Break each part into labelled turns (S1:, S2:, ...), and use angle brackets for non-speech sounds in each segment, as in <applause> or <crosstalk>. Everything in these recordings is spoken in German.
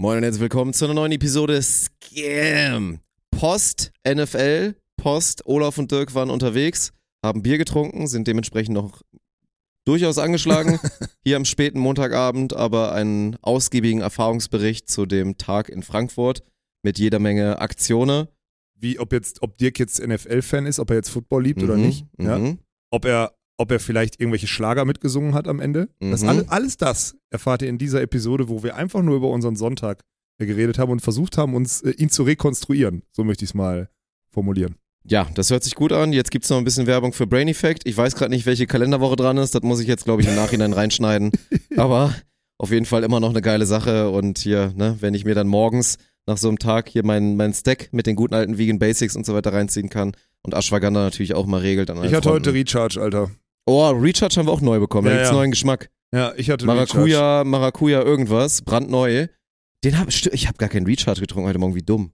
S1: Moin und herzlich willkommen zu einer neuen Episode Scam. Post NFL, Post Olaf und Dirk waren unterwegs, haben Bier getrunken, sind dementsprechend noch durchaus angeschlagen. <laughs> Hier am späten Montagabend aber einen ausgiebigen Erfahrungsbericht zu dem Tag in Frankfurt mit jeder Menge Aktionen.
S2: Wie, ob jetzt, ob Dirk jetzt NFL-Fan ist, ob er jetzt Football liebt oder
S1: Mhm,
S2: nicht. Ja?
S1: mhm.
S2: Ob er, ob er vielleicht irgendwelche Schlager mitgesungen hat am Ende. Das
S1: Mhm.
S2: alles, alles das erfahrt ihr in dieser Episode, wo wir einfach nur über unseren Sonntag äh, geredet haben und versucht haben, uns äh, ihn zu rekonstruieren. So möchte ich es mal formulieren.
S1: Ja, das hört sich gut an. Jetzt gibt's noch ein bisschen Werbung für Brain Effect. Ich weiß gerade nicht, welche Kalenderwoche dran ist. Das muss ich jetzt, glaube ich, im Nachhinein reinschneiden. <laughs> Aber auf jeden Fall immer noch eine geile Sache. Und hier, ne, wenn ich mir dann morgens nach so einem Tag hier meinen mein Stack mit den guten alten Vegan Basics und so weiter reinziehen kann und Ashwagandha natürlich auch mal regelt. An allen
S2: Ich hatte
S1: Fronten.
S2: heute Recharge, Alter.
S1: Oh, Recharge haben wir auch neu bekommen. Da
S2: Ja,
S1: gibt's
S2: ja.
S1: neuen Geschmack.
S2: Ja, ich hatte Recharge.
S1: Maracuja, Maracuja irgendwas, brandneu. Den hab, ich habe gar keinen Recharge getrunken heute Morgen, wie dumm.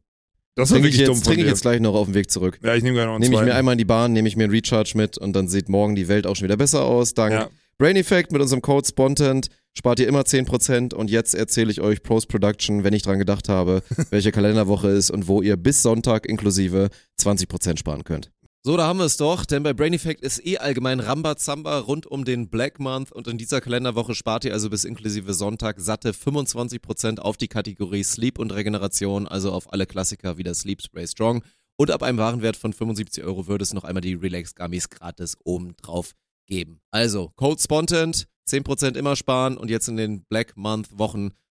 S2: Das war
S1: Trinke ich, jetzt, trinke ich jetzt gleich noch auf dem Weg zurück.
S2: Ja, ich nehme gleich noch einen
S1: Nehme ich mir einmal in die Bahn, nehme ich mir einen Recharge mit und dann sieht morgen die Welt auch schon wieder besser aus. Dank
S2: Ja.
S1: Brain Effect mit unserem Code Spontent spart ihr immer 10% und jetzt erzähle ich euch Post-Production, wenn ich dran gedacht habe, <laughs> welche Kalenderwoche ist und wo ihr bis Sonntag inklusive 20% sparen könnt. So, da haben wir es doch, denn bei Brain Effect ist eh allgemein Rambazamba rund um den Black Month und in dieser Kalenderwoche spart ihr also bis inklusive Sonntag satte 25% auf die Kategorie Sleep und Regeneration, also auf alle Klassiker wie das Sleep Spray Strong. Und ab einem Warenwert von 75 Euro würde es noch einmal die Relax Gummies gratis oben drauf geben. Also, Code Spontent, 10% immer sparen und jetzt in den Black Month Wochen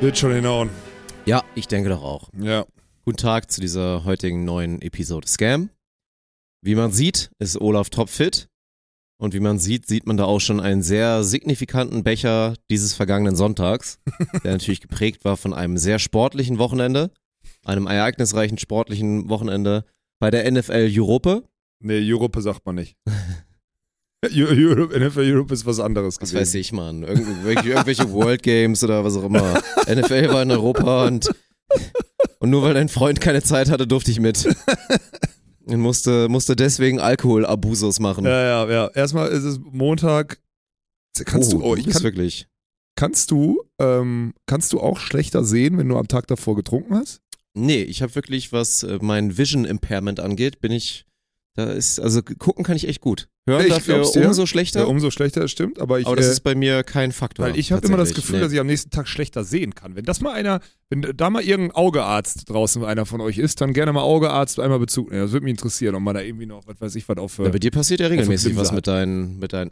S2: Wird schon hinhauen.
S1: Ja, ich denke doch auch.
S2: Ja.
S1: Guten Tag zu dieser heutigen neuen Episode Scam. Wie man sieht, ist Olaf topfit. Und wie man sieht, sieht man da auch schon einen sehr signifikanten Becher dieses vergangenen Sonntags, <laughs> der natürlich geprägt war von einem sehr sportlichen Wochenende, einem ereignisreichen sportlichen Wochenende bei der NFL Europe.
S2: Nee, Europe sagt man nicht. <laughs> Eu- Europe, NFL Europe ist was anderes
S1: Was
S2: gewesen.
S1: weiß ich, Mann. Irgendwelche, irgendwelche World Games oder was auch immer. <laughs> NFL war in Europa und, und nur weil dein Freund keine Zeit hatte, durfte ich mit. Und musste, musste deswegen Alkoholabusos machen.
S2: Ja, ja, ja. Erstmal ist es Montag. Kannst du, oh, ich kann,
S1: wirklich.
S2: kannst du, ähm, kannst du auch schlechter sehen, wenn du am Tag davor getrunken hast?
S1: Nee, ich habe wirklich, was äh, mein Vision Impairment angeht, bin ich, da ist, also gucken kann ich echt gut. Hören
S2: Ich
S1: dafür umso schlechter.
S2: Ja, umso schlechter, das stimmt. Aber ich,
S1: aber das
S2: äh,
S1: ist bei mir kein Faktor.
S2: weil ich habe immer das. Gefühl,
S1: Nee.
S2: dass ich am nächsten Tag schlechter sehen kann. Wenn das mal einer, wenn da mal irgendein Augearzt draußen einer von euch ist, dann gerne mal Augearzt einmal Bezug nehmen. Das würde mich interessieren, ob man da irgendwie noch, was weiß ich, was auf.
S1: Ja,
S2: Äh,
S1: bei dir passiert ja regelmäßig
S2: Linse
S1: was
S2: hat.
S1: mit deinen, mit deinen.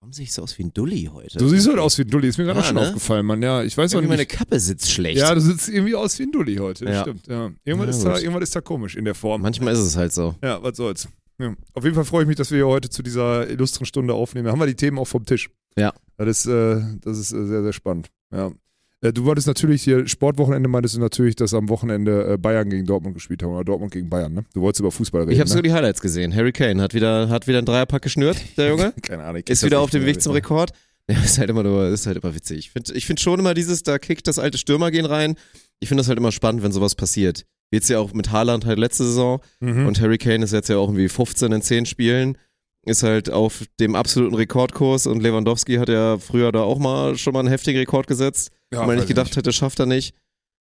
S1: Warum sehe ich so aus wie ein Dulli heute?
S2: du siehst heute aus wie ein Dulli, ist mir gerade
S1: Ja,
S2: auch schon
S1: ne?
S2: aufgefallen, Mann. Ja, ich weiß auch
S1: Irgendwie meine
S2: nicht.
S1: Kappe sitzt schlecht.
S2: Ja, du sitzt irgendwie aus wie ein Dulli heute.
S1: Ja.
S2: stimmt, ja. Irgendwann,
S1: Ja,
S2: ist da,
S1: gut.
S2: irgendwann ist da komisch in der Form.
S1: Manchmal ist es halt so.
S2: Ja, was soll's. Ja. Auf jeden Fall freue ich mich, dass wir hier heute zu dieser illustren Stunde aufnehmen. Da haben wir die Themen auch vom Tisch.
S1: Ja.
S2: Das ist, äh, das ist äh, sehr, sehr spannend. Ja. Äh, Du wolltest natürlich hier, Sportwochenende meintest du natürlich, dass am Wochenende äh, Bayern gegen Dortmund gespielt haben oder Dortmund gegen Bayern, ne? Du wolltest über Fußball reden.
S1: Ich habe sogar
S2: ne?
S1: die Highlights gesehen. Harry Kane hat wieder, hat wieder einen Dreierpack geschnürt, der Junge. <laughs>
S2: Keine Ahnung.
S1: Ist wieder auf dem Weg zum? Rekord. Ja, ist halt immer nur, ist halt immer witzig. Ich finde ich find schon immer dieses, da kickt das alte Stürmergehen rein. Ich finde das halt immer spannend, wenn sowas passiert. Jetzt ja auch mit Haaland halt letzte Saison
S2: Mhm.
S1: und Harry Kane ist jetzt ja auch irgendwie 15 in 10 Spielen. Ist halt auf dem absoluten Rekordkurs und Lewandowski hat ja früher da auch mal schon mal einen heftigen Rekord gesetzt.
S2: ja,
S1: wenn man
S2: weiß
S1: nicht gedacht hätte, schafft er nicht.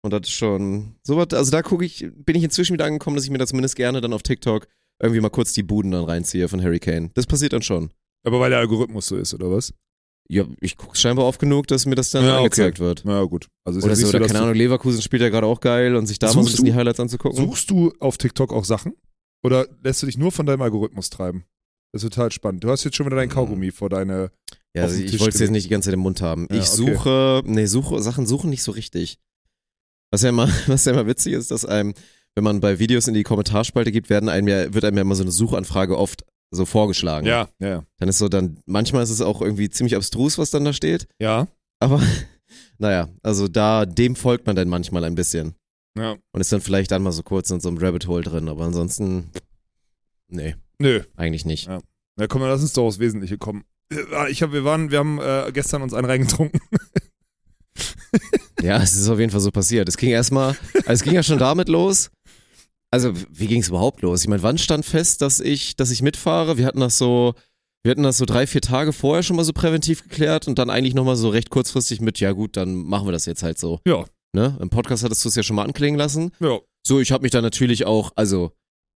S1: Und das ist schon, sowas, also da gucke ich, bin ich inzwischen wieder angekommen, dass ich mir das zumindest gerne dann auf TikTok irgendwie mal kurz die Buden dann reinziehe von Harry Kane. Das passiert dann schon.
S2: Aber weil der Algorithmus so ist, oder was?
S1: Ja, ich gucke scheinbar oft genug, dass mir das dann
S2: Ja, okay.
S1: angezeigt wird.
S2: Na gut. Also ist
S1: Oder
S2: ja
S1: so, oder keine Ahnung, Leverkusen spielt ja gerade auch geil und sich da mal ein bisschen die Highlights anzugucken.
S2: Suchst du auf TikTok auch Sachen? Oder lässt du dich nur von deinem Algorithmus treiben? Das ist total spannend. Du hast jetzt schon wieder dein
S1: Mhm.
S2: Kaugummi vor deine.
S1: ja, also ich wollte es jetzt nicht die ganze Zeit im Mund haben.
S2: Ja,
S1: ich
S2: okay.
S1: suche, nee, suche, Sachen suchen nicht so richtig. Was ja immer, <laughs> was ja immer witzig ist, dass einem, wenn man bei Videos in die Kommentarspalte gibt, werden einem ja, wird einem ja immer so eine Suchanfrage oft so vorgeschlagen.
S2: Ja, ja,
S1: Dann ist so dann, manchmal ist es auch irgendwie ziemlich abstrus, was dann da steht.
S2: ja.
S1: Aber <laughs> naja, also da, dem folgt man dann manchmal ein bisschen.
S2: Ja.
S1: Und ist dann vielleicht dann mal so kurz in so einem Rabbit Hole drin, aber ansonsten, nee,
S2: Nö.
S1: eigentlich nicht.
S2: Ja. Na komm, lass uns doch aufs Wesentliche kommen. Äh, Ich hab, wir waren, wir haben äh, gestern uns einen reingetrunken. <laughs>
S1: Ja, es ist auf jeden Fall so passiert. Es ging erstmal, also es ging ja schon damit los. Also, wie ging es überhaupt los? Ich meine, wann stand fest, dass ich, dass ich mitfahre? Wir hatten das so, wir hatten das so drei, vier Tage vorher schon mal so präventiv geklärt und dann eigentlich nochmal so recht kurzfristig mit, ja gut, dann machen wir das jetzt halt so.
S2: Ja.
S1: Ne? Im Podcast hattest du es ja schon mal anklingen lassen.
S2: Ja.
S1: So, ich habe mich dann natürlich auch, also,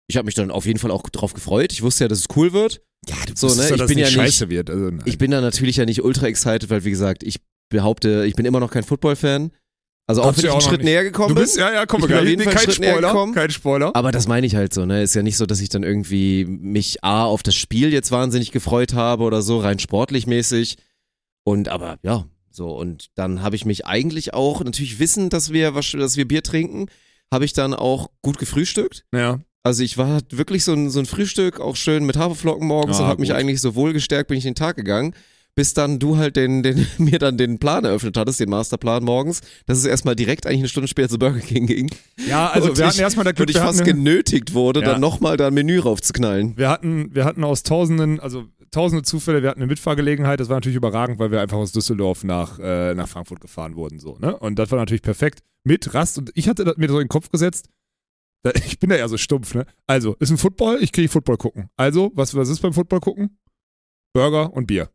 S1: ich habe mich dann auf jeden Fall auch drauf gefreut. Ich wusste ja, dass es cool wird.
S2: Ja, du
S1: So, ne, ich
S2: dass
S1: bin
S2: nicht
S1: ja nicht-
S2: scheiße wird. Also.
S1: Ich bin da natürlich ja nicht ultra excited, weil wie gesagt, ich behaupte, ich bin immer noch kein Football-Fan. Also auch wenn ich einen Schritt
S2: nicht.
S1: näher gekommen
S2: du
S1: bin.
S2: bist, ja, ja, komm,
S1: Ich bin auf jeden Fall
S2: kein
S1: Schritt näher
S2: Spoiler,
S1: gekommen.
S2: kein Spoiler.
S1: Aber das meine ich halt so, ne? Ist ja nicht so, dass ich dann irgendwie mich A auf das Spiel jetzt wahnsinnig gefreut habe oder so, rein sportlich mäßig. Und aber ja, so. Und dann habe ich mich eigentlich auch, natürlich wissen, dass wir, was, dass wir Bier trinken, habe ich dann auch gut gefrühstückt.
S2: Ja.
S1: Also ich war wirklich so ein, so ein Frühstück, auch schön mit Haferflocken morgens
S2: Ah,
S1: und habe mich eigentlich so wohl gestärkt, bin ich den Tag gegangen. Bis dann du halt den, den, <laughs> mir dann den Plan eröffnet hattest, den Masterplan morgens, dass es erstmal direkt eigentlich eine Stunde später zu Burger King ging.
S2: Ja, also
S1: Und
S2: wir
S1: ich-
S2: hatten erstmal da Glück,
S1: Und ich fast genötigt wurde,
S2: Ja.
S1: dann nochmal da ein Menü raufzuknallen.
S2: wir hatten, wir hatten aus tausenden, also tausende Zufälle, wir hatten eine Mitfahrgelegenheit, das war natürlich überragend, weil wir einfach aus Düsseldorf nach, äh, nach Frankfurt gefahren wurden, so, ne? Und das war natürlich perfekt. Mit Rast und ich hatte das mir so in den Kopf gesetzt, da, <laughs> ich bin da ja so stumpf, ne? Also, ist ein Football, ich kriege Football gucken. Also, was, was ist beim Football gucken? Burger und Bier.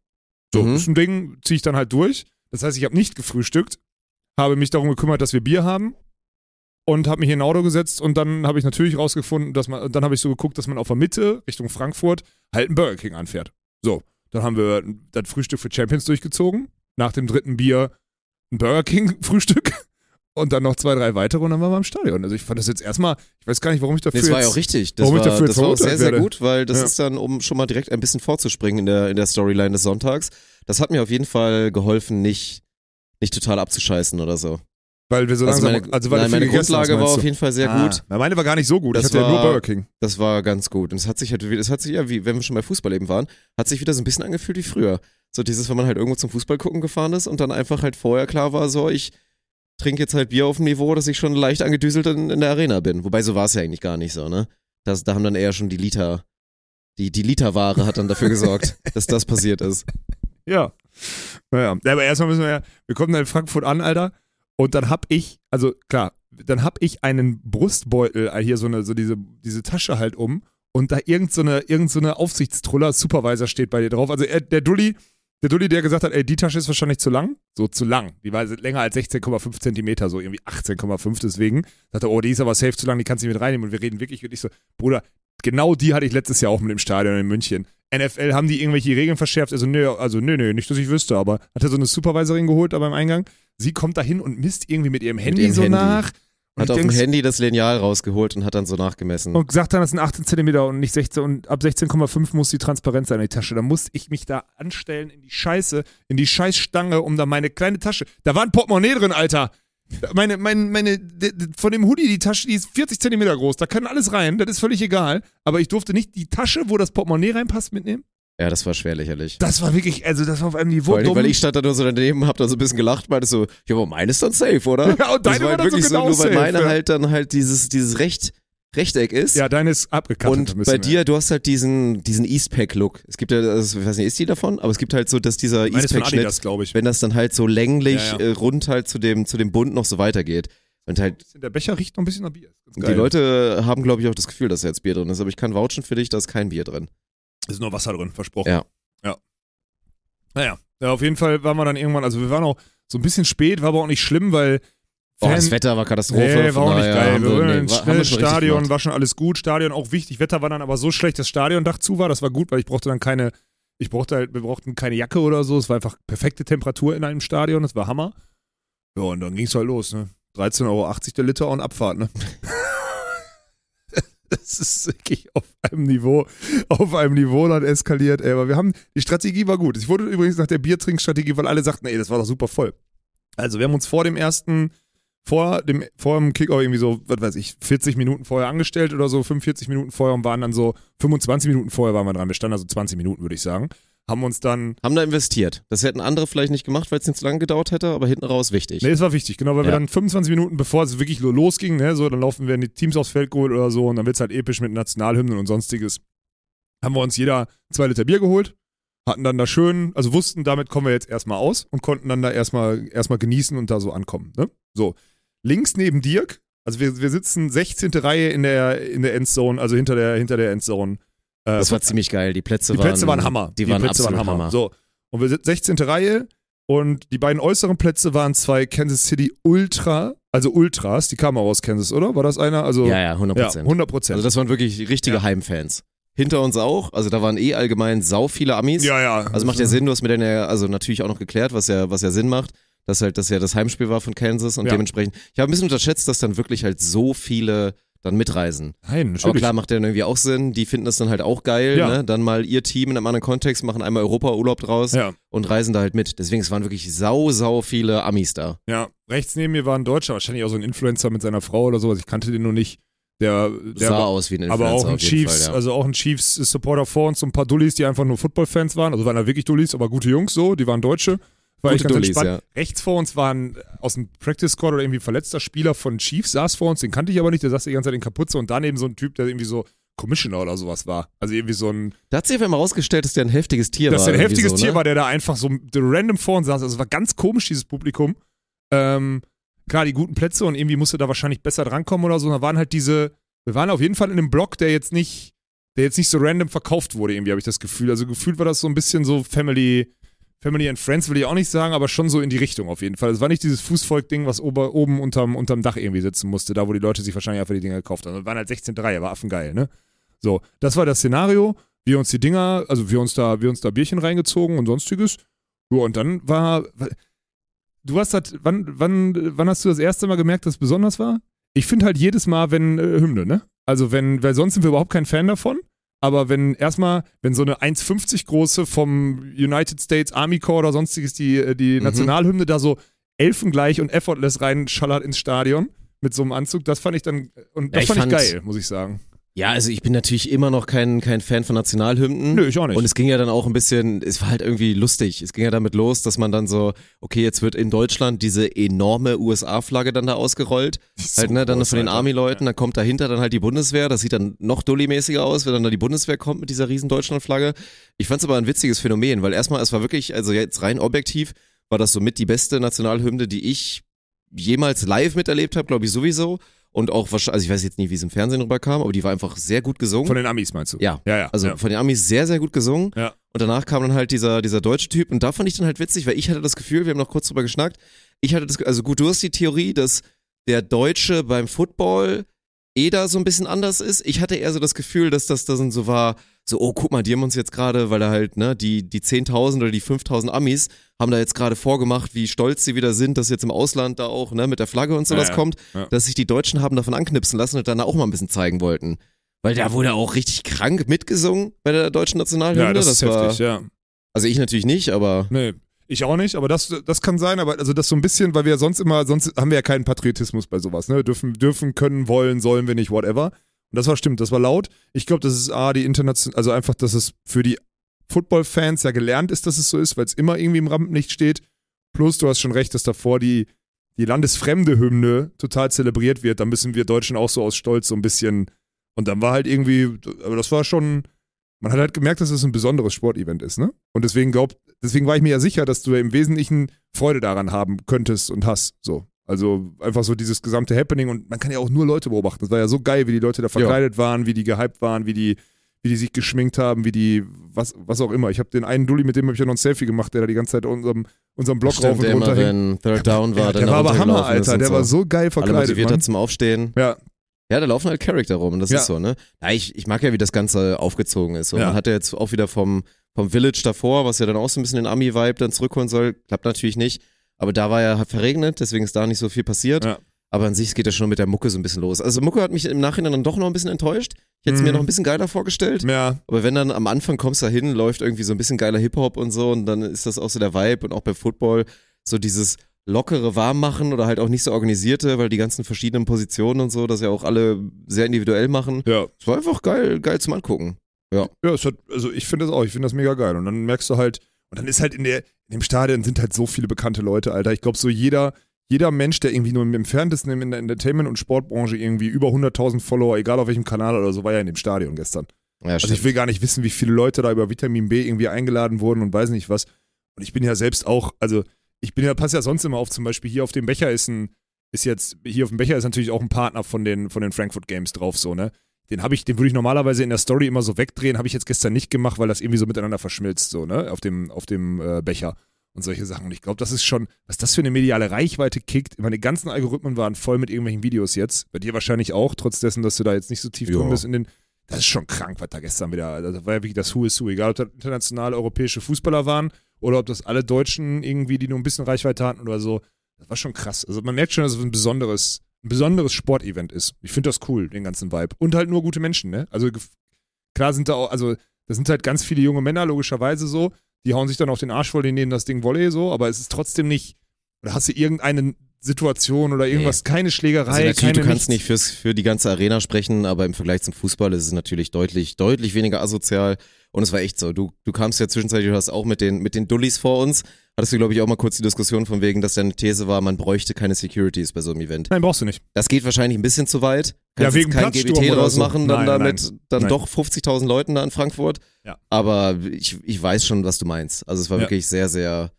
S2: So,
S1: Mhm.
S2: ist ein Ding, ziehe ich dann halt durch. Das heißt, ich habe nicht gefrühstückt, habe mich darum gekümmert, dass wir Bier haben und habe mich in ein Auto gesetzt und dann habe ich natürlich rausgefunden, dass man, dann habe ich so geguckt, dass man auf der Mitte Richtung Frankfurt halt einen Burger King anfährt. So, dann haben wir das Frühstück für Champions durchgezogen. Nach dem dritten Bier ein Burger King <laughs> Frühstück und dann noch zwei, drei weitere und dann waren wir im Stadion. Also ich fand das jetzt erstmal, ich weiß gar nicht, warum ich dafür
S1: Nee, das war ja auch richtig. Das
S2: warum
S1: war,
S2: ich dafür
S1: das war auch sehr, sehr gut, weil das
S2: Ja.
S1: ist dann, um schon mal direkt ein bisschen vorzuspringen in der, in der Storyline des Sonntags, das hat mir auf jeden Fall geholfen, nicht, nicht total abzuscheißen oder so.
S2: weil wir so
S1: Also
S2: langsam,
S1: meine,
S2: also weil
S1: nein, meine
S2: gegessen hast,
S1: Grundlage war auf jeden Fall sehr
S2: Ah,
S1: gut.
S2: na, meine war gar nicht so gut.
S1: Das
S2: ich hatte ja nur
S1: war-
S2: Burger King.
S1: Das war ganz gut. Und es hat sich halt, es hat sich ja, wie wenn wir schon bei Fußball eben waren, hat sich wieder so ein bisschen angefühlt wie früher. So dieses, wenn man halt irgendwo zum Fußball gucken gefahren ist und dann einfach halt vorher klar war, so ich trinke jetzt halt Bier auf dem Niveau, dass ich schon leicht angedüselt in, in der Arena bin. Wobei so war es ja eigentlich gar nicht so, ne? Das, da haben dann eher schon die Liter, die, die Literware hat dann dafür gesorgt, <laughs> dass das passiert ist.
S2: Ja. Naja, Ja, aber erstmal müssen wir ja, wir kommen dann in Frankfurt an, Alter. Und dann hab ich, also klar, dann hab ich einen Brustbeutel, äh, hier so eine, so diese, diese Tasche halt um und da irgend so eine, irgend so eine Aufsichtstruller, Supervisor steht bei dir drauf. Also er, der Dulli, der Dulli, der gesagt hat, ey, die Tasche ist wahrscheinlich zu lang. So zu lang. Die war länger als 16,5 Zentimeter, so irgendwie 18,5 deswegen. Sagt er, oh, die ist aber safe zu lang, die kannst du nicht mit reinnehmen. Und wir reden wirklich, und ich so, Bruder, genau die hatte ich letztes Jahr auch mit dem Stadion in München. NFL haben die irgendwelche Regeln verschärft. Also, nö, also, nö, nö, nicht, dass ich wüsste, aber hat er so eine Supervisorin geholt da beim Eingang. Sie kommt da hin und misst irgendwie mit ihrem Handy
S1: ihrem
S2: so
S1: Handy.
S2: nach. Und
S1: Hat auf dem Handy das Lineal rausgeholt und hat dann so nachgemessen.
S2: und sagt dann, das sind 18 Zentimeter und nicht 16 und ab 16,5 muss die Transparenz sein in die Tasche. Da musste ich mich da anstellen in die Scheiße, in die Scheißstange, um da meine kleine Tasche. Da war ein Portemonnaie drin, Alter. Meine, meine, meine, von dem Hoodie, die Tasche, die ist 40 Zentimeter groß. Da kann alles rein, das ist völlig egal. Aber ich durfte nicht die Tasche, wo das Portemonnaie reinpasst, mitnehmen.
S1: Ja, das war schwer lächerlich.
S2: Das war wirklich, also das war auf einem Niveau dumm.
S1: weil ich stand da nur so daneben, hab da so ein bisschen gelacht, meinte so, ja, aber meine ist dann safe, oder? <laughs>
S2: Ja, und
S1: das
S2: deine
S1: war
S2: war dann so
S1: wirklich
S2: genau
S1: nur weil
S2: safe,
S1: meine
S2: ja.
S1: halt dann halt dieses, dieses Recht, Rechteck ist.
S2: ja, deine ist abgekattet.
S1: und bei dir, du hast halt diesen, diesen Eastpack-Look. Es gibt ja, also, ich weiß nicht, ist die davon? Aber es gibt halt so, dass dieser Eastpack-Schnitt,
S2: Adidas, glaube ich.
S1: wenn das dann halt so länglich
S2: Ja, ja.
S1: Äh, rund halt zu dem, zu dem Bund noch so weitergeht. Und halt,
S2: Der Becher riecht noch ein bisschen nach Bier.
S1: Die. Leute haben, glaube ich, auch das Gefühl, dass da jetzt Bier drin ist. Aber ich kann vouchen für dich, da ist kein Bier drin.
S2: Ist nur Wasser drin, versprochen.
S1: Ja.
S2: Ja. Naja, ja, auf jeden Fall waren wir dann irgendwann, also wir waren auch so ein bisschen spät, war aber auch nicht schlimm, weil
S1: Oh,
S2: Fan-
S1: das Wetter war Katastrophe.
S2: Nee, war auch nicht geil.
S1: haben
S2: Wir
S1: wir-
S2: waren
S1: nee,
S2: ins
S1: war-
S2: Stadion, war schon alles gut. Stadion auch wichtig. Wetter war dann aber so schlecht, dass Stadiondach zu war. Das war gut, weil ich brauchte dann keine, ich brauchte halt, wir brauchten keine Jacke oder so. Es war einfach perfekte Temperatur in einem Stadion. Das war Hammer. Ja, und dann ging es halt los, ne? 13,80 Euro der Liter und Abfahrt, ne? <laughs> Das ist wirklich auf einem Niveau, auf einem Niveau dann eskaliert, ey. Aber wir haben, die Strategie war gut. Ich wurde übrigens nach der Biertrinkstrategie, weil alle sagten, ey, das war doch super voll. Also wir haben uns vor dem ersten, vor dem, vor dem Kickoff irgendwie so, was weiß ich, 40 Minuten vorher angestellt oder so, 45 Minuten vorher und waren dann so 25 Minuten vorher waren wir dran. Wir standen also 20 Minuten, würde ich sagen. Haben uns dann
S1: Haben da investiert. Das hätten andere vielleicht nicht gemacht, weil es nicht zu lange gedauert hätte, aber hinten raus wichtig.
S2: Nee, es war wichtig, genau, weil wir
S1: Ja.
S2: dann 25 Minuten bevor es wirklich lo- losging, ne, so, dann laufen wir in die Teams aufs Feld geholt oder so und dann wird's halt episch mit Nationalhymnen und sonstiges. Haben wir uns jeder zwei Liter Bier geholt, hatten dann da schön, also wussten, damit kommen wir jetzt erstmal aus und konnten dann da erstmal erstmal genießen und da so ankommen. Ne? So, links neben Dirk, also wir, wir sitzen 16. Reihe in der, in der Endzone, also hinter der, hinter der Endzone. Äh,
S1: Das war ziemlich geil. Die Plätze
S2: die
S1: waren.
S2: Plätze waren Hammer.
S1: Die, waren
S2: Plätze waren
S1: Hammer.
S2: So. Und wir sind 16. Reihe und die beiden äußeren Plätze waren zwei Kansas City Ultra, also Ultras, die kamen auch aus Kansas, oder? War das einer? Also,
S1: Ja, ja, 100
S2: ja,
S1: Prozent.
S2: 100 Prozent.
S1: also das waren wirklich richtige
S2: Ja.
S1: Heimfans. Hinter uns auch. Also da waren eh allgemein sau viele Amis.
S2: ja, ja.
S1: Also macht ja Sinn, du hast mir dann ja also natürlich auch noch geklärt, was ja, was ja Sinn macht, dass halt das ja das Heimspiel war von Kansas und
S2: Ja.
S1: dementsprechend, ich habe ein bisschen unterschätzt, dass dann wirklich halt so viele dann mitreisen.
S2: Nein,
S1: Aber
S2: natürlich.
S1: klar macht der dann irgendwie auch Sinn, die finden das dann halt auch geil,
S2: Ja.
S1: ne? dann mal ihr Team in einem anderen Kontext, machen einmal Europa-Urlaub draus
S2: Ja,
S1: und reisen da halt mit. Deswegen, es waren wirklich sau, sau viele Amis da.
S2: ja. Rechts neben mir war ein Deutscher, wahrscheinlich auch so ein Influencer mit seiner Frau oder sowas. Ich kannte den nur nicht. Der, der
S1: Sah
S2: war,
S1: aus wie ein Influencer
S2: aber auch ein Chiefs,
S1: Fall, ja.
S2: also auch ein Chiefs-Supporter vor uns, so ein paar Dullis, die einfach nur Football-Fans waren. Also waren da wirklich Dullis, aber gute Jungs so, die waren Deutsche. War echt ganz entspannt. Rechts vor uns war ein aus dem Practice Squad oder irgendwie verletzter Spieler von Chiefs, saß vor uns, den kannte ich aber nicht, der saß die ganze Zeit in Kapuze und daneben so ein Typ, der irgendwie so Commissioner oder sowas war. Also irgendwie so ein,
S1: Da hat sich auf einmal rausgestellt, dass der ein heftiges Tier
S2: dass
S1: war.
S2: der ein heftiges
S1: so,
S2: Tier
S1: ne?
S2: war, der da einfach so random vor uns saß. Also es war ganz komisch, dieses Publikum. Ähm, klar, die guten Plätze und irgendwie musste da wahrscheinlich besser drankommen oder so. Und da waren halt diese, wir waren auf jeden Fall in einem Block, der jetzt nicht, der jetzt nicht so random verkauft wurde, irgendwie, habe ich das Gefühl. Also gefühlt war das so ein bisschen so Family, Family and Friends, will ich auch nicht sagen, aber schon so in die Richtung auf jeden Fall. Es war nicht dieses Fußvolk-Ding, was ober, oben unterm, unterm Dach irgendwie sitzen musste, da wo die Leute sich wahrscheinlich einfach die Dinger gekauft haben. Das waren halt 16 Reihe, war affengeil, ne? So, das war das Szenario. Wir uns die Dinger, also wir uns da, wir uns da Bierchen reingezogen und sonstiges. Ja, und dann war. Du hast halt, wann, wann, wann hast du das erste Mal gemerkt, dass es besonders war? Ich finde halt jedes Mal, wenn äh, Hymne, ne? Also wenn, weil sonst sind wir überhaupt kein Fan davon. Aber wenn erstmal, wenn so eine 1,50 große vom United States Army Corps oder sonstiges die, äh, die
S1: Mhm.
S2: Nationalhymne da so elfengleich und effortless reinschallert ins Stadion mit so einem Anzug, das fand ich dann, und
S1: Ja,
S2: das
S1: ich
S2: fand ich
S1: fand-
S2: geil, muss ich sagen.
S1: Ja, also ich bin natürlich immer noch kein, kein Fan von Nationalhymnen.
S2: Nö, ich auch nicht.
S1: Und es ging ja dann auch ein bisschen, es war halt irgendwie lustig. Es ging ja damit los, dass man dann so, okay, jetzt wird in Deutschland diese enorme USA-Flagge dann da ausgerollt.
S2: So
S1: halt, ne, dann
S2: groß,
S1: von den. Army-Leuten, dann kommt dahinter dann halt die Bundeswehr. Das sieht dann noch dulli-mäßiger aus, wenn dann da die Bundeswehr kommt mit dieser riesen Deutschland-Flagge. Ich fand's aber ein witziges Phänomen, weil erstmal, es war wirklich, also jetzt rein objektiv, war das somit die beste Nationalhymne, die ich jemals live miterlebt habe, glaube ich sowieso. Und auch wahrscheinlich, also ich weiß jetzt nicht, wie es im Fernsehen rüberkam, aber die war einfach sehr gut gesungen.
S2: Von den Amis meinst du?
S1: Ja.
S2: Ja, ja.
S1: Also
S2: ja.
S1: von den Amis sehr, sehr gut gesungen.
S2: Ja.
S1: Und danach kam dann halt dieser, dieser deutsche Typ. Und da fand ich dann halt witzig, weil ich hatte das Gefühl, wir haben noch kurz drüber geschnackt, ich hatte das, also gut, du hast die Theorie, dass der Deutsche beim Football eh da so ein bisschen anders ist. Ich hatte eher so das Gefühl, dass das dann so war, so, oh, guck mal, die haben uns jetzt gerade, weil da halt, ne, die, die 10.000 oder die 5.000 Amis haben da jetzt gerade vorgemacht, wie stolz sie wieder sind, dass jetzt im Ausland da auch, ne, mit der Flagge und sowas
S2: Ja, ja.
S1: kommt,
S2: Ja.
S1: dass sich die Deutschen haben davon anknipsen lassen und dann auch mal ein bisschen zeigen wollten. Weil da wurde auch richtig krank mitgesungen bei der deutschen Nationalhymne.
S2: ja, das, ist
S1: war,
S2: heftig, ja.
S1: Also ich natürlich nicht, aber
S2: Nee, ich auch nicht, aber das, das kann sein, aber also das so ein bisschen, weil wir sonst immer, sonst haben wir ja keinen Patriotismus bei sowas, ne? Dürfen, dürfen, können, wollen, sollen wir nicht, whatever. Und das war stimmt, das war laut. Ich glaube, das ist A, die international, also einfach, dass es für die Football-Fans ja gelernt ist, dass es so ist, weil es immer irgendwie im Rampenlicht steht. Plus, du hast schon recht, dass davor die, die landesfremde Hymne total zelebriert wird. Da müssen wir Deutschen auch so aus Stolz so ein bisschen. Und dann war halt irgendwie, aber das war schon, man hat halt gemerkt, dass es ein besonderes Sportevent ist, ne? Und deswegen glaubt, deswegen war ich mir ja sicher, dass du im Wesentlichen Freude daran haben könntest und hast. So. Also einfach so dieses gesamte Happening und man kann ja auch nur Leute beobachten. Das war ja so geil, wie die Leute da verkleidet waren, wie die gehypt waren, wie die, wie die sich geschminkt haben, wie die, was, was auch immer. Ich habe den einen Dulli, mit dem habe ich ja noch ein Selfie gemacht, der da die ganze Zeit unserem, unserem Block rauf
S1: stimmt,
S2: und
S1: der immer,
S2: runter hing.
S1: Third Down war,
S2: Ja, der war aber Hammer, Alter.
S1: und
S2: Der
S1: so.
S2: war so geil
S1: Alle
S2: verkleidet,
S1: motiviert
S2: Mann.
S1: hat zum Aufstehen.
S2: Ja,
S1: Ja, da laufen halt Charakter rum, das
S2: Ja.
S1: ist so, ne? Ja, ich, ich mag ja, wie das Ganze aufgezogen ist. Und
S2: Ja.
S1: man hat ja jetzt auch wieder vom, vom Village davor, was ja dann auch so ein bisschen den Ami-Vibe dann zurückholen soll. Klappt natürlich nicht. Aber da war ja verregnet, deswegen ist da nicht so viel passiert.
S2: Ja.
S1: Aber an sich geht das schon mit der Mucke so ein bisschen los. Also Mucke hat mich im Nachhinein dann doch noch ein bisschen enttäuscht. Ich hätte es
S2: Mhm.
S1: mir noch ein bisschen geiler vorgestellt.
S2: ja,
S1: Aber wenn dann am Anfang kommst du da hin, läuft irgendwie so ein bisschen geiler Hip-Hop und so und dann ist das auch so der Vibe und auch bei Football so dieses lockere Warmmachen oder halt auch nicht so organisierte, weil die ganzen verschiedenen Positionen und so, das ja auch alle sehr individuell machen.
S2: ja.
S1: Es war einfach geil, geil zum Angucken. Ja.
S2: Ja, hat, also ich finde das auch, ich finde das mega geil. Und dann merkst du halt, und dann ist halt in der, in dem Stadion sind halt so viele bekannte Leute, Alter. Ich glaube, so jeder, jeder Mensch, der irgendwie nur im entferntesten in der Entertainment- und Sportbranche irgendwie über 100.000 Follower, egal auf welchem Kanal oder so, war ja in dem Stadion gestern.
S1: Ja,
S2: Also ich will gar nicht wissen, wie viele Leute da über Vitamin B irgendwie eingeladen wurden und weiß nicht was. Und ich bin ja selbst auch, also ich bin ja, passe ja sonst immer auf, zum Beispiel hier auf dem Becher ist ein, ist jetzt, hier auf dem Becher ist natürlich auch ein Partner von den, von den Frankfurt Games drauf, so, ne? Den habe ich, den würde ich normalerweise in der Story immer so wegdrehen, habe ich jetzt gestern nicht gemacht, weil das irgendwie so miteinander verschmilzt, so, ne? Auf dem, auf dem äh, Becher und solche Sachen. Und ich glaube, das ist schon, was das für eine mediale Reichweite kickt. Meine ganzen Algorithmen waren voll mit irgendwelchen Videos jetzt. Bei dir wahrscheinlich auch, trotz dessen, dass du da jetzt nicht so tief
S1: Ja.
S2: drin bist in den. Das ist schon krank, was da gestern wieder. Also das war ja wirklich das Who is Who. Egal, ob das internationale europäische Fußballer waren oder ob das alle Deutschen irgendwie, die nur ein bisschen Reichweite hatten oder so. Das war schon krass. Also man merkt schon, dass es ein besonderes, ein besonderes Sportevent ist. Ich finde das cool, den ganzen Vibe. Und halt nur gute Menschen, ne? Also klar sind da auch, also da sind halt ganz viele junge Männer, logischerweise so. Die hauen sich dann auf den Arsch voll, die nehmen das Ding Volley so, aber es ist trotzdem nicht, oder hast du irgendeine Situation oder irgendwas, keine Schlägerei,
S1: Also
S2: keine
S1: du kannst
S2: nichts.
S1: nicht fürs, für die ganze Arena sprechen, aber im Vergleich zum Fußball ist es natürlich deutlich, deutlich weniger asozial. Und es war echt so. Du, du kamst ja zwischenzeitlich, du hast auch mit den, mit den Dullis vor uns, hattest du, glaube ich, auch mal kurz die Diskussion von wegen, dass deine These war, man bräuchte keine Securities bei so einem Event.
S2: Nein, brauchst du nicht.
S1: Das geht wahrscheinlich ein bisschen zu weit.
S2: Ja,
S1: Kannst
S2: wegen
S1: jetzt kein GBT draus
S2: so.
S1: machen, dann
S2: Nein,
S1: da
S2: nein,
S1: dann
S2: nein.
S1: doch 50.000 Leuten da in Frankfurt.
S2: Ja.
S1: Aber ich, ich weiß schon, was du meinst. Also es war
S2: Ja.
S1: wirklich sehr, sehr,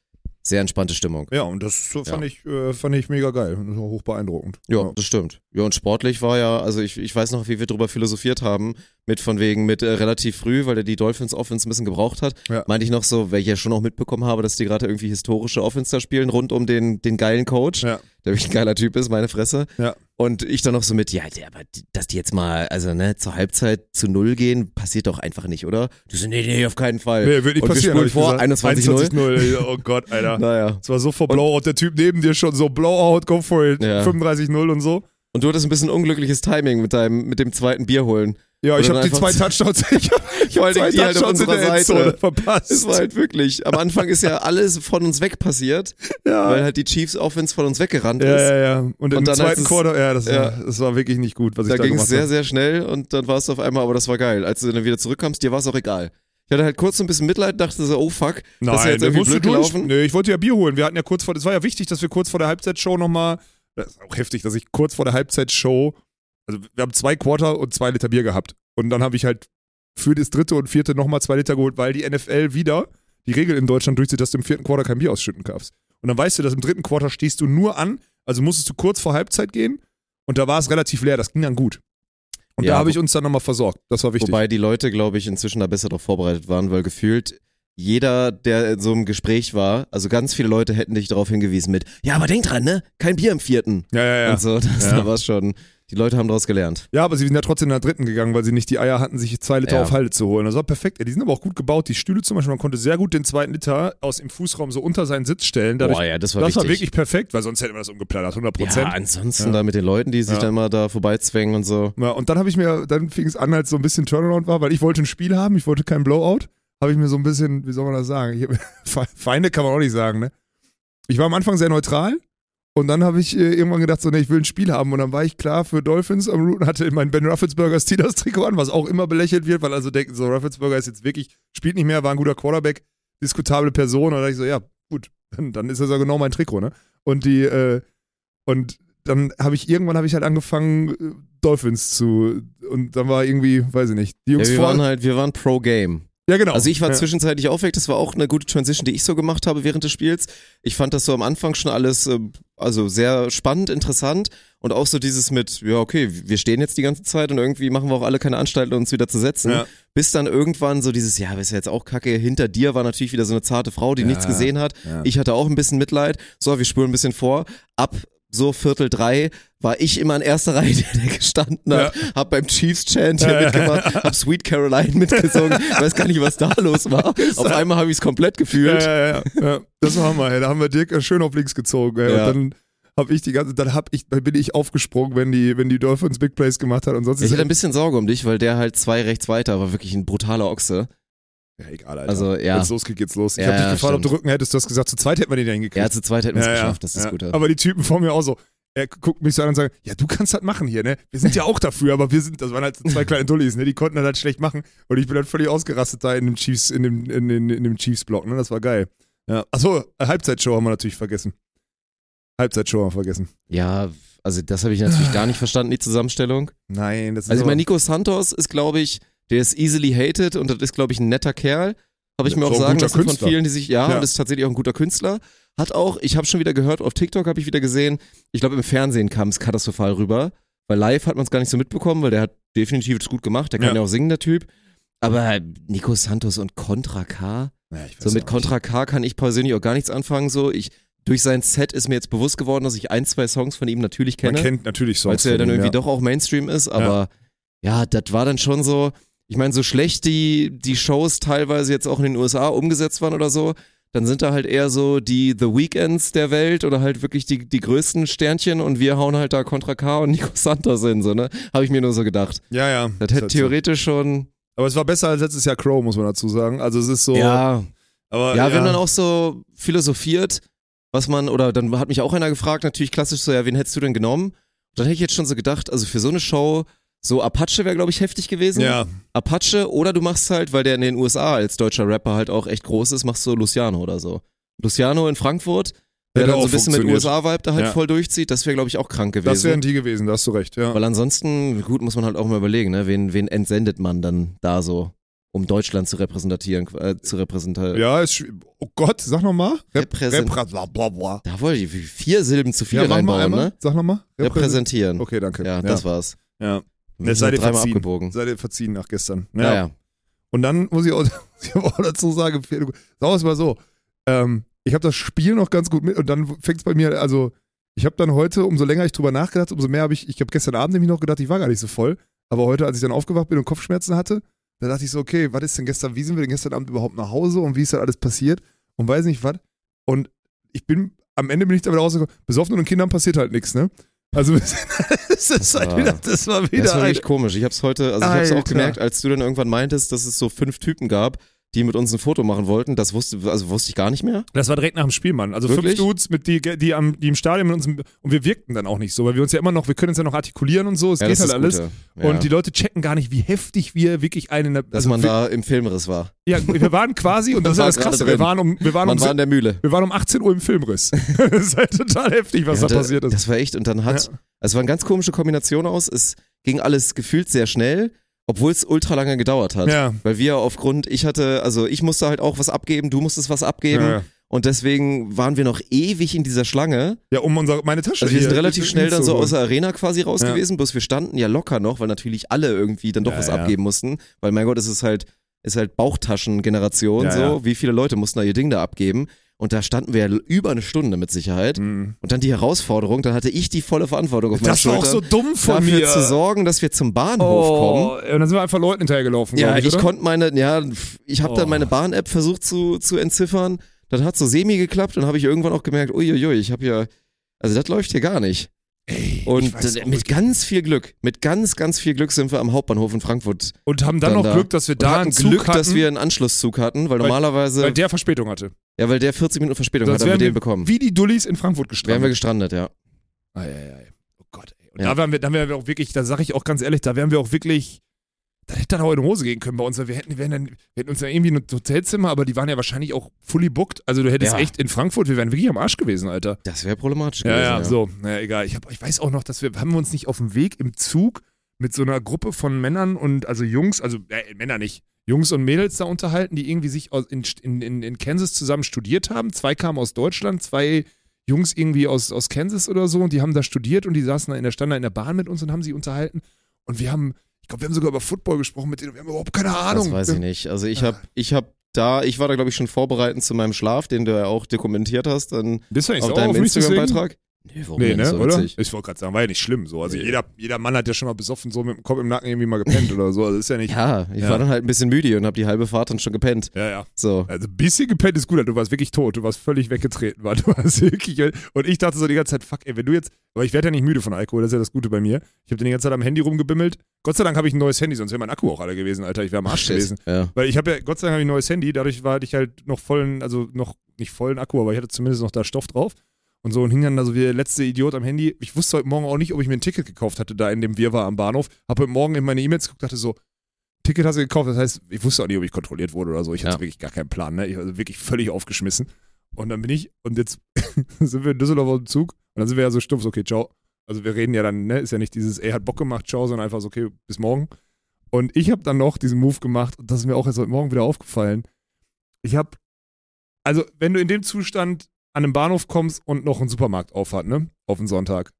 S1: sehr entspannte Stimmung.
S2: Ja, und das fand,
S1: Ja.
S2: ich, äh, fand ich mega geil. Das war hoch beeindruckend.
S1: Ja, das stimmt. Ja, und sportlich war ja, also ich, ich weiß noch, wie wir drüber philosophiert haben, mit von wegen, mit äh, relativ früh, weil der die Dolphins Offense ein bisschen gebraucht hat,
S2: Ja.
S1: meinte ich noch so, weil ich ja schon auch mitbekommen habe, dass die gerade irgendwie historische Offense da spielen, rund um den, den geilen Coach,
S2: Ja.
S1: der wirklich ein geiler Typ ist, meine Fresse.
S2: Ja.
S1: Und ich dann noch so mit, ja, aber dass die jetzt mal, also ne, zur Halbzeit zu null gehen, passiert doch einfach nicht, oder? Du so, nee, nee, auf keinen Fall.
S2: Nee, wird nicht
S1: und
S2: passieren.
S1: wir vor,
S2: gesagt.
S1: 21-0.
S2: 21-0. Oh Gott, Alter. <laughs>
S1: Naja.
S2: Es war so vor Blowout, der Typ neben dir schon so Blowout, go for it,
S1: Ja.
S2: 35-0 und so.
S1: Und du hattest ein bisschen unglückliches Timing mit deinem, mit dem zweiten Bier holen.
S2: Ja, ich habe die zwei Touchdowns, <laughs> ich hab, ich
S1: Vor
S2: hab
S1: allen
S2: zwei
S1: die halt
S2: Touchdowns in
S1: unserer
S2: der
S1: Seite.
S2: Endzone verpasst.
S1: Es war halt wirklich, am Anfang ist ja <laughs> alles von uns weg passiert,
S2: ja.
S1: weil halt die Chiefs Offense von uns weggerannt
S2: ja,
S1: ist.
S2: ja, ja. Und, im
S1: dann, als
S2: zweiten Quarter, ja, das,
S1: ja.
S2: War, das war wirklich nicht gut, was
S1: Da
S2: ich da
S1: ging es sehr,
S2: habe.
S1: sehr schnell und dann war es auf einmal, aber das war geil. Als du dann wieder zurückkamst, dir war es auch egal. Ich hatte halt kurz so ein bisschen Mitleid, dachte so, oh fuck, das ist
S2: Nein,
S1: jetzt irgendwie blöd
S2: durch.
S1: gelaufen.
S2: Nee, ich wollte ja Bier holen. Wir hatten ja kurz vor, es war ja wichtig, dass wir kurz vor der Halbzeitshow nochmal, das ist auch heftig, dass ich kurz vor der Halbzeitshow, also wir haben zwei Quarter und zwei Liter Bier gehabt. Und dann habe ich halt für das dritte und vierte nochmal zwei Liter geholt, weil die NFL wieder die Regel in Deutschland durchzieht, dass du im vierten Quarter kein Bier ausschütten darfst. Und dann weißt du, dass im dritten Quarter stehst du nur an, also musstest du kurz vor Halbzeit gehen und da war es relativ leer, das ging dann gut. Und
S1: Ja,
S2: da habe ich uns dann nochmal versorgt. Das war wichtig.
S1: Wobei die Leute, glaube ich, inzwischen da besser darauf vorbereitet waren, weil gefühlt jeder, der in so einem Gespräch war, also ganz viele Leute hätten dich darauf hingewiesen mit, ja, aber denk dran, ne? Kein Bier im vierten.
S2: ja, ja, ja.
S1: Und so, <laughs> das,
S2: Ja.
S1: da war schon, die Leute haben daraus gelernt.
S2: Ja, aber sie sind ja trotzdem in der dritten gegangen, weil sie nicht die Eier hatten, sich zwei Liter
S1: Ja.
S2: auf Halde zu holen. Das war perfekt. Ja, Die sind aber auch gut gebaut. Die Stühle zum Beispiel, man konnte sehr gut den zweiten Liter aus dem Fußraum so unter seinen Sitz stellen. Dadurch,
S1: Boah, ja, das war
S2: das war wirklich perfekt, weil sonst hätten wir das umgeplattert, 100
S1: ja,
S2: Prozent.
S1: ansonsten
S2: Ja.
S1: da mit den Leuten, die sich
S2: Ja.
S1: dann mal da vorbeizwängen und so.
S2: Ja, und dann habe ich mir, dann fing es an, als so ein bisschen Turnaround war, weil ich wollte ein Spiel haben, ich wollte kein Blowout. Habe ich mir so ein bisschen, wie soll man das sagen? Hab- <laughs> Feinde kann man auch nicht sagen, ne? Ich war am Anfang sehr neutral und dann habe ich äh, irgendwann gedacht, so, ne, ich will ein Spiel haben. Und dann war ich klar für Dolphins am Routen, hatte mein Ben Roethlisberger Steelers Trikot an, was auch immer belächelt wird, weil also denken, so, Roethlisberger ist jetzt wirklich, spielt nicht mehr, war ein guter Quarterback, diskutable Person. Und dann dachte ich so, ja, gut, dann, dann ist das ja genau mein Trikot, ne? Und die, äh, und dann habe ich irgendwann habe ich halt angefangen äh, Dolphins zu und dann war irgendwie, weiß ich nicht, die
S1: Ja,
S2: Jungs
S1: wir
S2: vor
S1: waren halt, wir waren pro Game.
S2: Ja genau.
S1: Also ich war
S2: ja.
S1: zwischenzeitlich auch weg, das war auch eine gute Transition, die ich so gemacht habe während des Spiels. Ich fand das so am Anfang schon alles, äh, also sehr spannend, interessant und auch so dieses mit, ja okay, wir stehen jetzt die ganze Zeit und irgendwie machen wir auch alle keine Anstalten, uns wieder zu setzen.
S2: Ja.
S1: Bis dann irgendwann so dieses, ja, ist ja jetzt auch kacke, hinter dir war natürlich wieder so eine zarte Frau, die
S2: Ja.
S1: nichts gesehen hat. Ich hatte auch ein bisschen Mitleid. So, wir spulen ein bisschen vor. Ab so Viertel drei war ich immer in erster <laughs> Reihe, der, der gestanden hat, hab beim Chiefs Chant hier mitgemacht, hab Sweet Caroline mitgesungen, <laughs> weiß gar nicht, was da los war. Auf einmal habe ich es komplett
S2: ja,
S1: gefühlt.
S2: ja, ja, ja. Das war Hammer, ey. Da haben wir Dirk schön auf links gezogen, ey.
S1: Ja.
S2: Und dann habe ich die ganze, dann hab ich, dann bin ich aufgesprungen, wenn die, wenn die Dolphins Big Plays gemacht hat und sonst
S1: Ich hatte ein bisschen Sorge um dich, weil der halt zwei rechts weiter war, wirklich ein brutaler Ochse.
S2: Ja, egal, Alter.
S1: Also, ja.
S2: Wenn es losgeht, geht's los. Ich
S1: Ja,
S2: habe dich
S1: ja,
S2: gefragt, ob du
S1: stimmt.
S2: Rücken hättest, du hast gesagt, zu zweit hätten wir den da hingekriegt.
S1: Ja, zu zweit hätten wir es
S2: Ja,
S1: geschafft, das ist gut.
S2: Aber die Typen vor mir auch so, er guckt mich so an und sagt, ja, du kannst das machen hier, ne? Wir sind ja auch dafür, aber wir sind, das waren halt zwei kleine Dullis, ne? Die konnten das halt schlecht machen. Und ich bin dann völlig ausgerastet da in dem Chiefs, in dem, in, in, in dem Chiefs-Block, ne? Das war geil. Ja. Achso, Halbzeitshow haben wir natürlich vergessen. Halbzeitshow haben wir vergessen.
S1: Ja, also das habe ich natürlich gar nicht verstanden, die Zusammenstellung.
S2: Nein, das ist
S1: Also ich meine, Nico Santos ist, glaube ich, der ist easily hated und das ist, glaube ich, ein netter Kerl. Habe ich
S2: Ja,
S1: mir auch sagen lassen von vielen, die sich, ja,
S2: Ja.
S1: und ist tatsächlich auch ein guter Künstler. Hat auch, ich habe schon wieder gehört, auf TikTok habe ich wieder gesehen, ich glaube im Fernsehen kam es katastrophal rüber, weil live hat man es gar nicht so mitbekommen, weil der hat definitiv das gut gemacht, der kann
S2: Ja.
S1: ja, auch singen, der Typ. Aber Nico Santos und Contra K, so mit. Contra K kann ich persönlich auch gar nichts anfangen. So, ich durch sein Set ist mir jetzt bewusst geworden, dass ich ein, zwei Songs von ihm natürlich
S2: Man
S1: kenne
S2: kennt natürlich
S1: weil
S2: Songs.
S1: es ja dann irgendwie doch auch Mainstream ist, aber ja, das war dann schon so, ich meine, so schlecht die, die Shows teilweise jetzt auch in den USA umgesetzt waren oder so, dann sind da halt eher so die The Weekends der Welt oder halt wirklich die, die größten Sternchen und wir hauen halt da Contra K und Nico Santos hin, so, ne? Habe ich mir nur so gedacht.
S2: Ja, ja.
S1: Das hätte
S2: halt so.
S1: theoretisch schon,
S2: Aber es war besser als letztes Jahr Crow, muss man dazu sagen. Also es ist so.
S1: ja,
S2: aber,
S1: ja, wir haben dann auch so philosophiert, was man, oder dann hat mich auch einer gefragt, natürlich klassisch so, ja, wen hättest du denn genommen? Und dann hätte ich jetzt schon so gedacht, also für so eine Show, so Apache wäre, glaube ich, heftig gewesen.
S2: Ja,
S1: Apache oder du machst halt, weil der in den USA als deutscher Rapper halt auch echt groß ist, machst du Luciano oder so. Luciano in Frankfurt, der dann so ein bisschen mit. USA-Vibe da halt
S2: Ja.
S1: voll durchzieht, das wäre, glaube ich, auch krank
S2: das wären
S1: gewesen.
S2: die gewesen, da hast du recht, ja.
S1: Weil ansonsten, gut, muss man halt auch mal überlegen, ne? wen, wen entsendet man dann da so, um Deutschland zu repräsentieren, äh, zu repräsentieren.
S2: Ja, ist, oh Gott, sag nochmal.
S1: Repräsent-
S2: bla.
S1: Da wollte ich vier Silben zu viel
S2: Ja,
S1: reinbauen, ne?
S2: Sag nochmal.
S1: Repräsentieren.
S2: Okay, danke.
S1: Ja, das war's.
S2: Ja.
S1: Sind
S2: sei dir verziehen.
S1: abgebogen.
S2: Seid ihr verziehen nach gestern.
S1: Ja,
S2: Ja.
S1: ja.
S2: Und dann muss ich auch, <laughs> auch dazu sagen, sagen wir es mal so, ähm, ich habe das Spiel noch ganz gut mit und dann fängt es bei mir, also ich habe dann heute, umso länger ich drüber nachgedacht, umso mehr habe ich, ich habe gestern Abend nämlich noch gedacht, ich war gar nicht so voll, aber heute, als ich dann aufgewacht bin und Kopfschmerzen hatte, da dachte ich so, okay, was ist denn gestern, wie sind wir denn gestern Abend überhaupt nach Hause und wie ist das alles passiert und weiß nicht was und ich bin, am Ende bin ich damit rausgekommen, besoffen und Kindern passiert halt nichts, ne? Also <laughs> das ist halt
S1: war-
S2: wieder, das war wieder
S1: Das war wirklich komisch. Ich hab's heute, also ich hab's auch
S2: Alter.
S1: gemerkt, als du dann irgendwann meintest, dass es so fünf Typen gab, die mit uns ein Foto machen wollten. Das wusste, also wusste ich gar nicht mehr.
S2: Das war direkt nach dem Spiel, Mann. Also
S1: Wirklich?
S2: fünf Dudes, mit die, die, am, die im Stadion mit uns und wir wirkten dann auch nicht so, weil wir uns ja immer noch, wir können uns ja noch artikulieren und so, es
S1: ja,
S2: geht halt alles.
S1: Ja.
S2: Und die Leute checken gar nicht, wie heftig wir wirklich einen in der,
S1: dass
S2: also
S1: man da im Filmriss war.
S2: Ja, wir waren quasi, und das ist ja <laughs>
S1: war
S2: das Krasse, wir waren um, wir waren
S1: Man
S2: um,
S1: war in der Mühle.
S2: wir waren um 18 Uhr im Filmriss. <laughs> das ist halt total heftig, was
S1: Ja,
S2: da passiert ist.
S1: Das war echt, und dann hat,
S2: Ja.
S1: also es war eine ganz komische Kombination aus. Es ging alles gefühlt sehr schnell, obwohl es ultra lange gedauert hat.
S2: Ja.
S1: Weil wir aufgrund, ich hatte, also ich musste halt auch was abgeben, du musstest was abgeben.
S2: Ja.
S1: Und deswegen waren wir noch ewig in dieser Schlange.
S2: ja, um unsere, meine Tasche
S1: Also wir
S2: hier
S1: sind relativ schnell dann so aus der Arena quasi raus
S2: Ja.
S1: gewesen, bloß wir standen ja locker noch, weil natürlich alle irgendwie dann doch
S2: Ja,
S1: was
S2: ja.
S1: abgeben mussten. Weil mein Gott, es ist halt, ist halt Bauchtaschengeneration so. Wie viele Leute mussten da ihr Ding da abgeben? Und da standen wir ja über eine Stunde mit Sicherheit.
S2: Mhm.
S1: Und dann die Herausforderung, dann hatte ich die volle Verantwortung auf meinen
S2: Das war auch
S1: Schultern.
S2: so dumm von
S1: dafür
S2: mir.
S1: zu sorgen, dass wir zum Bahnhof kommen.
S2: oh, und dann sind wir einfach Leuten hinterhergelaufen.
S1: Ja,
S2: ich,
S1: ich konnte meine, ja, ich habe
S2: Oh.
S1: dann meine Bahn-App versucht zu, zu entziffern. Das hat so semi geklappt und habe ich irgendwann auch gemerkt, uiuiui, ich habe ja, also das läuft hier gar nicht.
S2: Ey,
S1: Und mit ganz viel Glück, mit ganz, ganz viel Glück sind wir am Hauptbahnhof in Frankfurt.
S2: und haben dann,
S1: dann
S2: noch
S1: da.
S2: Glück, dass wir da
S1: hatten
S2: einen Zug
S1: Glück,
S2: hatten,
S1: dass wir einen Anschlusszug hatten, weil,
S2: Weil-
S1: normalerweise,
S2: weil der Verspätung hatte.
S1: ja, weil der 40 Minuten Verspätung
S2: Sonst
S1: hat, haben wir
S2: wären
S1: den bekommen.
S2: wie die Dullis in Frankfurt
S1: Wären
S2: gestrandet.
S1: wir gestrandet, ja.
S2: Ei, ei, ei. Oh Gott, ey. Und
S1: Ja.
S2: da wären wir, wären wir auch wirklich, da sage ich auch ganz ehrlich, da wären wir auch wirklich, da hätte dann auch in die Hose gehen können bei uns, weil wir hätten, wir, wären dann, wir hätten uns ja irgendwie ein Hotelzimmer, aber die waren ja wahrscheinlich auch fully booked. Also du hättest
S1: Ja.
S2: echt in Frankfurt, wir wären wirklich am Arsch gewesen, Alter.
S1: Das wäre problematisch
S2: Ja,
S1: gewesen.
S2: ja, so. Naja, egal. Ich, hab, ich weiß auch noch, dass wir, haben wir uns nicht auf dem Weg im Zug mit so einer Gruppe von Männern und, also Jungs, also äh, Männer nicht, Jungs und Mädels da unterhalten, die irgendwie sich aus, in, in, in, in Kansas zusammen studiert haben. Zwei kamen aus Deutschland, zwei Jungs irgendwie aus, aus Kansas oder so und die haben da studiert und die saßen da in der, standen da in der Bahn mit uns und haben sie unterhalten. Und wir haben, ich glaube, wir haben sogar über Football gesprochen mit denen und wir haben überhaupt keine Ahnung.
S1: Das weiß ich nicht. Also ich habe, ich habe da, ich war da glaube ich schon vorbereitend zu meinem Schlaf, den du ja auch dokumentiert hast, dann auf deinem? Instagram-Beitrag. Nee, warum
S2: Nee, ne,
S1: so
S2: oder?
S1: witzig.
S2: Ich wollte gerade sagen, war ja nicht schlimm so. Also
S1: Nee.
S2: jeder, jeder Mann hat ja schon mal besoffen so mit dem Kopf im Nacken irgendwie mal gepennt oder so. Also ist ja nicht.
S1: Ja, ich
S2: Ja.
S1: war dann halt ein bisschen müde und habe die halbe Fahrt dann schon gepennt.
S2: Ja, ja.
S1: So.
S2: Also ein bisschen gepennt ist gut, du warst wirklich tot, du warst völlig weggetreten, war. <laughs> Du warst wirklich. Und ich dachte so die ganze Zeit, fuck, ey, wenn du jetzt. Aber ich werde ja nicht müde von Alkohol, das ist ja das Gute bei mir. Ich habe den die ganze Zeit am Handy rumgebimmelt. Gott sei Dank habe ich ein neues Handy, sonst wäre mein Akku auch alle gewesen, Alter. Ich wäre am Arsch
S1: Shit.
S2: gewesen.
S1: Ja.
S2: Weil ich habe ja, Gott sei Dank habe ich ein neues Handy, dadurch war hatte ich halt noch vollen, also noch nicht vollen Akku, aber ich hatte zumindest noch da Stoff drauf. Und so und hing dann da so wie der letzte Idiot am Handy. Ich wusste heute Morgen auch nicht, ob ich mir ein Ticket gekauft hatte, da in dem Wir war am Bahnhof. Hab heute Morgen in meine E-Mails geguckt, dachte so, Ticket hast du gekauft, das heißt, ich wusste auch nicht, ob ich kontrolliert wurde oder so. Ich hatte
S1: Ja.
S2: wirklich gar keinen Plan, ne? Ich war wirklich völlig aufgeschmissen. Und dann bin ich, und jetzt <laughs> sind wir in Düsseldorf auf dem Zug und dann sind wir ja so stumpf, so, okay, ciao. Also wir reden ja dann, ne, ist ja nicht dieses, ey, hat Bock gemacht, ciao, sondern einfach so, okay, bis morgen. Und ich habe dann noch diesen Move gemacht und das ist mir auch jetzt heute Morgen wieder aufgefallen. Ich habe, also wenn du in dem Zustand an einem Bahnhof kommst und noch ein Supermarkt aufhat, ne, auf den Sonntag,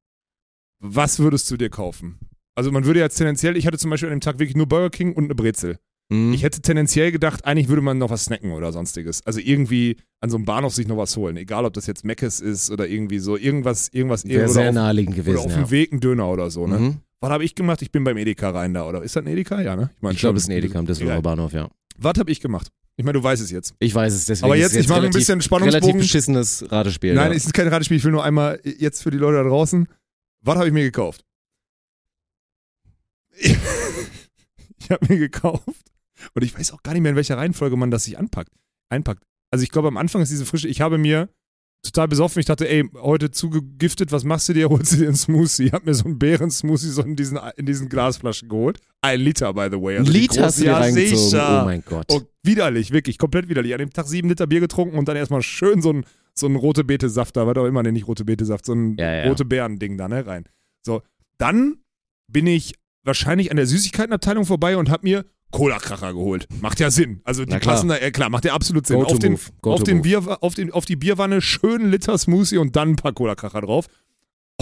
S2: was würdest du dir kaufen? Also man würde ja tendenziell, ich hatte zum Beispiel an dem Tag wirklich nur Burger King und eine Brezel.
S1: Mhm.
S2: Ich hätte tendenziell gedacht, eigentlich würde man noch was snacken oder sonstiges. Also irgendwie an so einem Bahnhof sich noch was holen. Egal, ob das jetzt Meckes ist oder irgendwie so. Irgendwas, irgendwas,
S1: Wäre
S2: oder
S1: sehr
S2: auf,
S1: naheliegend
S2: oder
S1: gewesen,
S2: auf
S1: ja.
S2: dem Weg ein Döner oder so, ne?
S1: Mhm.
S2: Was habe ich gemacht? Ich bin beim Edeka rein da, oder? Ist das ein Edeka? Ja, ne? mein,
S1: Ich glaube, es ist ein Edeka am Düsseldorfer. Bahnhof, ja.
S2: Was habe ich gemacht? Ich meine, du weißt es jetzt.
S1: Ich weiß es, deswegen
S2: Aber jetzt,
S1: es
S2: ich mache ein bisschen Spannungsbogen.
S1: relativ beschissenes Ratespiel.
S2: Nein,
S1: ja.
S2: es ist kein Ratespiel. Ich will nur einmal jetzt für die Leute da draußen. Was habe ich mir gekauft? <laughs> Ich habe mir gekauft und ich weiß auch gar nicht mehr, in welcher Reihenfolge man das sich anpackt, einpackt. Also ich glaube, am Anfang ist diese frische, ich habe mir total besoffen, ich dachte, ey, heute zugegiftet, was machst du dir? <laughs> Holst du dir einen Smoothie? Ich habe mir so einen Beeren-Smoothie so in diesen, in diesen Glasflaschen geholt. Ein Liter, by the way.
S1: Ein
S2: Also
S1: Liter hast du
S2: ja, sicher.
S1: Oh mein Gott.
S2: Oh, widerlich, wirklich, komplett widerlich. An dem Tag sieben Liter Bier getrunken und dann erstmal schön so ein, so ein rote Beete-Saft da, was auch immer, ne, nicht rote Beete-Saft, so ein
S1: Ja, ja.
S2: rote Beeren-Ding da, ne, rein. So, dann bin ich wahrscheinlich an der Süßigkeitenabteilung vorbei und hab mir Cola-Kracher geholt. Macht ja Sinn. Also die passen da, ja klar, macht ja absolut Sinn. Auf den, auf, den. Bier, auf, den, auf die Bierwanne schön Liter Smoothie und dann ein paar Cola-Kracher drauf.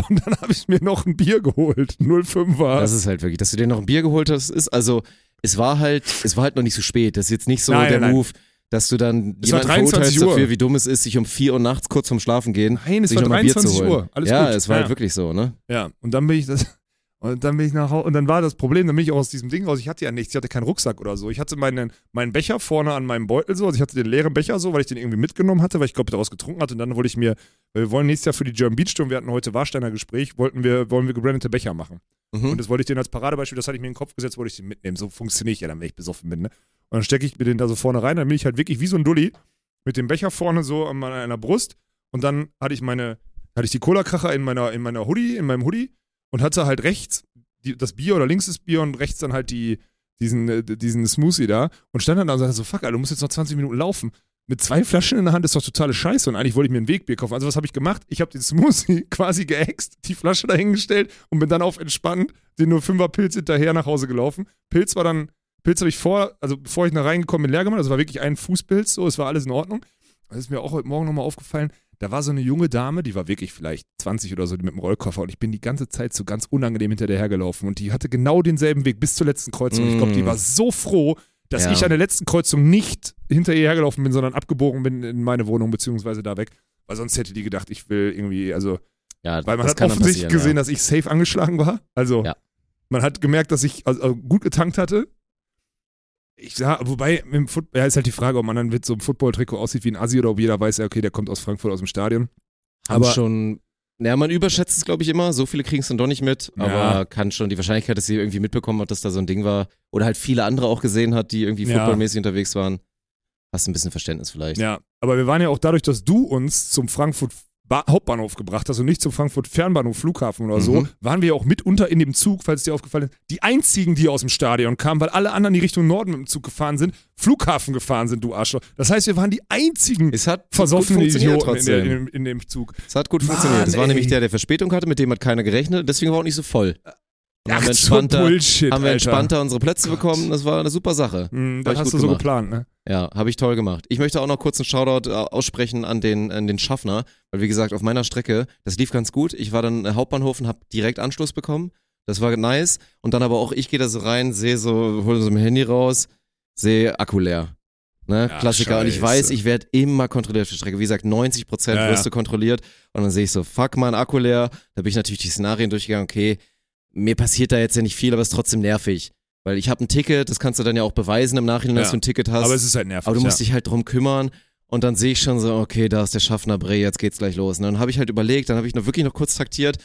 S2: Und dann habe ich mir noch ein Bier geholt. 05er.
S1: Das ist halt wirklich, dass du dir noch ein Bier geholt hast, ist also, es war halt, es war halt noch nicht so spät. Das ist jetzt nicht so
S2: Nein,
S1: der
S2: nein.
S1: Move, dass du dann
S2: Es
S1: jemanden
S2: 23
S1: verurteilst
S2: Uhr.
S1: dafür, wie dumm es ist, sich um 4 Uhr nachts kurz vorm Schlafen gehen,
S2: Nein, es
S1: sich
S2: war
S1: noch mal Bier zu
S2: 23
S1: holen.
S2: Uhr. Alles
S1: ja,
S2: gut.
S1: es war
S2: Ja.
S1: halt wirklich so, ne?
S2: Ja, und dann bin ich das. Und dann bin ich nach Hause. Und dann war das Problem, dann bin ich auch aus diesem Ding raus. Ich hatte ja nichts, ich hatte keinen Rucksack oder so. Ich hatte meinen, meinen Becher vorne an meinem Beutel so. Also ich hatte den leeren Becher so, weil ich den irgendwie mitgenommen hatte, weil ich glaube, daraus getrunken hatte. Und dann wollte ich mir, wir wollen nächstes Jahr für die German Beach Tour, wir hatten heute Warsteiner Gespräch, wollten wir, wollen wir gebrandete Becher machen.
S1: Mhm.
S2: Und das wollte ich den als Paradebeispiel, das hatte ich mir in den Kopf gesetzt, wollte ich den mitnehmen. So funktioniere ich ja dann, wenn ich besoffen bin. Ne? Und dann stecke ich mir den da so vorne rein, dann bin ich halt wirklich wie so ein Dulli mit dem Becher vorne so an meiner, einer Brust. Und dann hatte ich meine, hatte ich die Cola-Kracher in meiner, in meiner Hoodie, in meinem Hoodie und hatte halt rechts die, das Bier oder links das Bier und rechts dann halt die, diesen, äh, diesen Smoothie da und stand dann da und sagte so, fuck, Alter, du musst jetzt noch 20 Minuten laufen. Mit zwei Flaschen in der Hand ist doch totale Scheiße und eigentlich wollte ich mir ein Wegbier kaufen. Also was habe ich gemacht? Ich habe den Smoothie <laughs> quasi geäxt, die Flasche dahingestellt und bin dann auf entspannt den nur Fünfer Pilz hinterher nach Hause gelaufen. Pilz war dann, Pilz habe ich vor, also bevor ich nach reingekommen bin, leer gemacht. Also war wirklich ein Fußpilz, so, es war alles in Ordnung. Das ist mir auch heute Morgen nochmal aufgefallen. Da war so eine junge Dame, die war wirklich vielleicht 20 oder so die mit dem Rollkoffer und ich bin die ganze Zeit so ganz unangenehm hinter der hergelaufen und die hatte genau denselben Weg bis zur letzten Kreuzung. Ich glaube, die
S1: Mm.
S2: war so froh, dass
S1: Ja.
S2: ich an der letzten Kreuzung nicht hinter ihr hergelaufen bin, sondern abgebogen bin in meine Wohnung beziehungsweise da weg. Weil sonst hätte die gedacht, ich will irgendwie, also
S1: Ja,
S2: weil man hat offensichtlich gesehen, dass ich safe angeschlagen war. Also
S1: Ja.
S2: man hat gemerkt, dass ich also gut getankt hatte. Ich sag, wobei, im Foot, ja, ist halt die Frage, ob man dann mit so einem Football-Trikot aussieht wie ein Assi oder ob jeder weiß, ja, okay, der kommt aus Frankfurt aus dem Stadion.
S1: ja. Haben
S2: aber-
S1: schon, ja, man überschätzt es, glaube ich, immer. So viele kriegen es dann doch nicht mit,
S2: Ja.
S1: aber kann schon die Wahrscheinlichkeit, dass sie irgendwie mitbekommen hat, dass da so ein Ding war oder halt viele andere auch gesehen hat, die irgendwie
S2: Ja.
S1: footballmäßig unterwegs waren. Hast ein bisschen Verständnis vielleicht.
S2: Ja, aber wir waren ja auch dadurch, dass du uns zum Frankfurt ba Hauptbahnhof gebracht hast und nicht zum Frankfurt Fernbahnhof Flughafen oder so,
S1: Mhm.
S2: waren wir ja auch mitunter in dem Zug, falls es dir aufgefallen ist, die einzigen, die aus dem Stadion kamen, weil alle anderen, die Richtung Norden mit dem Zug gefahren sind, Flughafen gefahren sind, du Arschloch. Das heißt, wir waren die einzigen
S1: Es hat
S2: versoffene
S1: gut funktioniert
S2: Idioten in, der, in, in dem Zug.
S1: Es hat gut
S2: Mann,
S1: funktioniert. Es war nämlich der, der Verspätung hatte, mit dem hat keiner gerechnet, deswegen war auch nicht so voll. Und haben wir entspannter,
S2: Bullshit,
S1: haben wir
S2: Alter.
S1: entspannter unsere Plätze
S2: Gott.
S1: bekommen. Das war eine super Sache.
S2: Hm,
S1: Hab
S2: das hast du so
S1: gemacht.
S2: geplant, ne?
S1: Ja, habe ich toll gemacht. Ich möchte auch noch kurz einen Shoutout äh, aussprechen an den, an den Schaffner, weil wie gesagt, auf meiner Strecke, das lief ganz gut. Ich war dann Hauptbahnhof und habe direkt Anschluss bekommen. Das war nice. Und dann aber auch, ich gehe da so rein, sehe so, hole so mein Handy raus, sehe Akku leer. Ne?
S2: Ja,
S1: Klassiker. Und ich
S2: scheiße.
S1: weiß, ich werde immer kontrolliert auf der Strecke. Wie gesagt, 90 Prozent
S2: Ja,
S1: wirst du kontrolliert. Und dann sehe ich so, fuck, mein Akku leer. Da bin ich natürlich die Szenarien durchgegangen, okay, mir passiert da jetzt ja nicht viel, aber es ist trotzdem nervig. Weil ich habe ein Ticket, das kannst du dann ja auch beweisen im Nachhinein, dass
S2: Ja.
S1: du ein Ticket hast.
S2: Aber es ist halt nervig.
S1: Aber du musst
S2: ja.
S1: dich halt drum kümmern. Und dann sehe ich schon so, okay, da ist der Schaffner Bre, jetzt geht's gleich los. Und dann habe ich halt überlegt, dann habe ich noch wirklich noch kurz taktiert,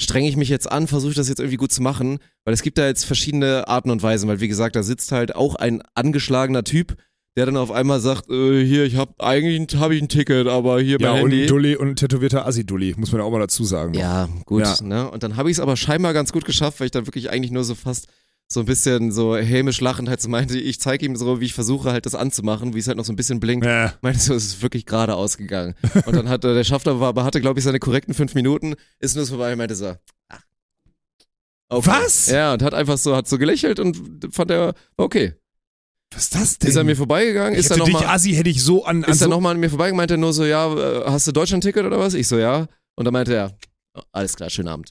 S1: strenge ich mich jetzt an, versuche ich das jetzt irgendwie gut zu machen, weil es gibt da jetzt verschiedene Arten und Weisen, weil wie gesagt, da sitzt halt auch ein angeschlagener Typ der dann auf einmal sagt, äh, hier, ich hab eigentlich hab ich ein Ticket, aber hier
S2: Ja,
S1: mein
S2: und
S1: Handy.
S2: Dulli und ein tätowierter Assi-Dulli, muss man ja auch mal dazu sagen.
S1: Ja, gut,
S2: Ja.
S1: ne? Und dann habe ich es aber scheinbar ganz gut geschafft, weil ich dann wirklich eigentlich nur so fast so ein bisschen so hämisch lachend halt so meinte, ich zeige ihm so, wie ich versuche halt das anzumachen, wie es halt noch so ein bisschen blinkt.
S2: Ja.
S1: Meinte so, es ist wirklich gerade ausgegangen. Und dann hatte der Schaffner war, aber hatte, glaube ich, seine korrekten fünf Minuten, ist nur so vorbei und meinte so, ach. Okay.
S2: Was?
S1: Ja, und hat einfach so, hat so gelächelt und fand er, okay.
S2: Was ist das denn?
S1: Ist er mir vorbeigegangen,
S2: ich
S1: ist er
S2: hätte dich
S1: nochmal,
S2: Assi hätte ich so an, an
S1: ist er
S2: so,
S1: nochmal an mir vorbeigegangen, meinte er nur so, ja, äh, hast du Deutschland-Ticket oder was? Ich so, ja. Und dann meinte er, oh, alles klar, schönen Abend.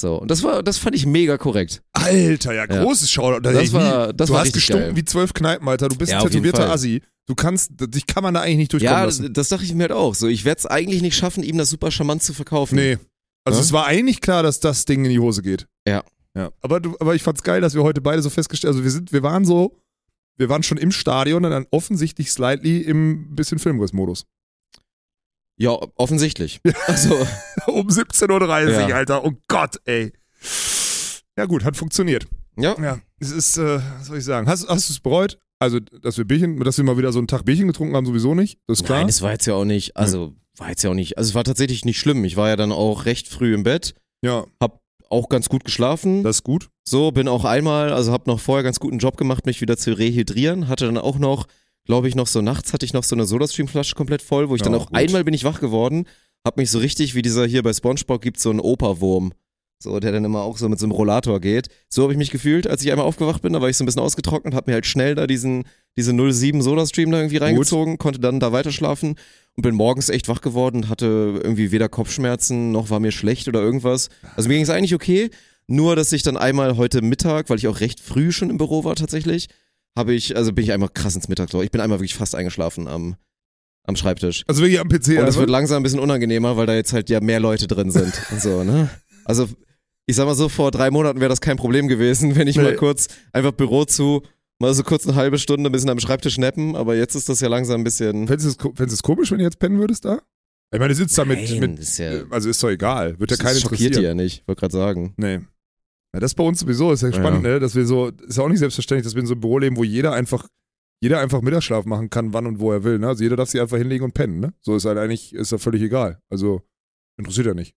S1: So, und das war, das fand ich mega korrekt.
S2: Alter, ja,
S1: Ja.
S2: großes Shoutout.
S1: Das
S2: ich
S1: war- das
S2: du
S1: war
S2: hast gestunken
S1: geil.
S2: wie zwölf Kneipen, Alter. Du bist
S1: Ja,
S2: tätowierter. Assi. Du kannst, dich kann man da eigentlich nicht durchkommen
S1: Ja,
S2: lassen.
S1: das dachte ich mir halt auch. So, ich werde es eigentlich nicht schaffen, ihm das super charmant zu verkaufen.
S2: Nee. Also
S1: Ja?
S2: es war eigentlich klar, dass das Ding in die Hose geht.
S1: Ja.
S2: Ja. Aber, du, aber ich fand's geil, dass wir heute beide so festgestellt Also wir sind, wir waren so, wir waren schon im Stadion und dann offensichtlich slightly im bisschen Filmriss-Modus.
S1: Ja, offensichtlich. Also, <laughs>
S2: um 17.30 Uhr,
S1: Ja.
S2: Alter. Oh Gott, ey. Ja gut, hat funktioniert.
S1: ja.
S2: Ja, es ist, äh, was soll ich sagen? Hast, hast du es bereut? Also, dass wir Bierchen, dass wir mal wieder so einen Tag Bierchen getrunken haben, sowieso nicht. Das ist klar.
S1: Nein, es war jetzt ja auch nicht, also, war jetzt ja auch nicht, also es war tatsächlich nicht schlimm. Ich war ja dann auch recht früh im Bett,
S2: ja,
S1: hab auch ganz gut geschlafen.
S2: das ist gut.
S1: So, bin auch einmal, also hab noch vorher ganz guten Job gemacht, mich wieder zu rehydrieren. Hatte dann auch noch, glaube ich, noch so nachts hatte ich noch so eine Sodastream-Flasche komplett voll, wo ich
S2: Ja,
S1: dann auch
S2: gut.
S1: einmal bin ich wach geworden, hab mich so richtig, wie dieser hier bei Spongebob gibt, so einen Operwurm. So, der dann immer auch so mit so einem Rollator geht. So habe ich mich gefühlt, als ich einmal aufgewacht bin, da war ich so ein bisschen ausgetrocknet, hab mir halt schnell da diesen, diese 07 Sodastream da irgendwie reingezogen, konnte dann da weiter schlafen und bin morgens echt wach geworden hatte irgendwie weder Kopfschmerzen noch war mir schlecht oder irgendwas. Also mir ging es eigentlich okay, nur dass ich dann einmal heute Mittag, weil ich auch recht früh schon im Büro war tatsächlich, habe ich, also bin ich einmal krass ins Mittag Ich bin einmal wirklich fast eingeschlafen am, am Schreibtisch.
S2: Also wirklich am PC.
S1: Und es wird langsam ein bisschen unangenehmer, weil da jetzt halt ja mehr Leute drin sind. <laughs> und so, ne? Also, ich sag mal so, vor drei Monaten wäre das kein Problem gewesen, wenn ich
S2: Nee.
S1: mal kurz einfach Büro zu, mal so kurz eine halbe Stunde ein bisschen am Schreibtisch nappen, aber jetzt ist das ja langsam ein bisschen.
S2: Fändest du es komisch, wenn du jetzt pennen würdest da? Ich meine, du sitzt da mit, mit
S1: ist ja,
S2: also ist doch egal. Wird ja
S1: schockiert
S2: interessieren.
S1: die ja nicht, wollte gerade sagen.
S2: Nee. Ja, das ist bei uns sowieso, ist ja
S1: Ja.
S2: spannend, ne? Dass wir so, ist ja auch nicht selbstverständlich, dass wir in so einem Büro leben, wo jeder einfach, jeder einfach Mittagsschlaf machen kann, wann und wo er will, ne? Also jeder darf sich einfach hinlegen und pennen, ne? So ist halt eigentlich, ist ja völlig egal. Also, interessiert ja nicht.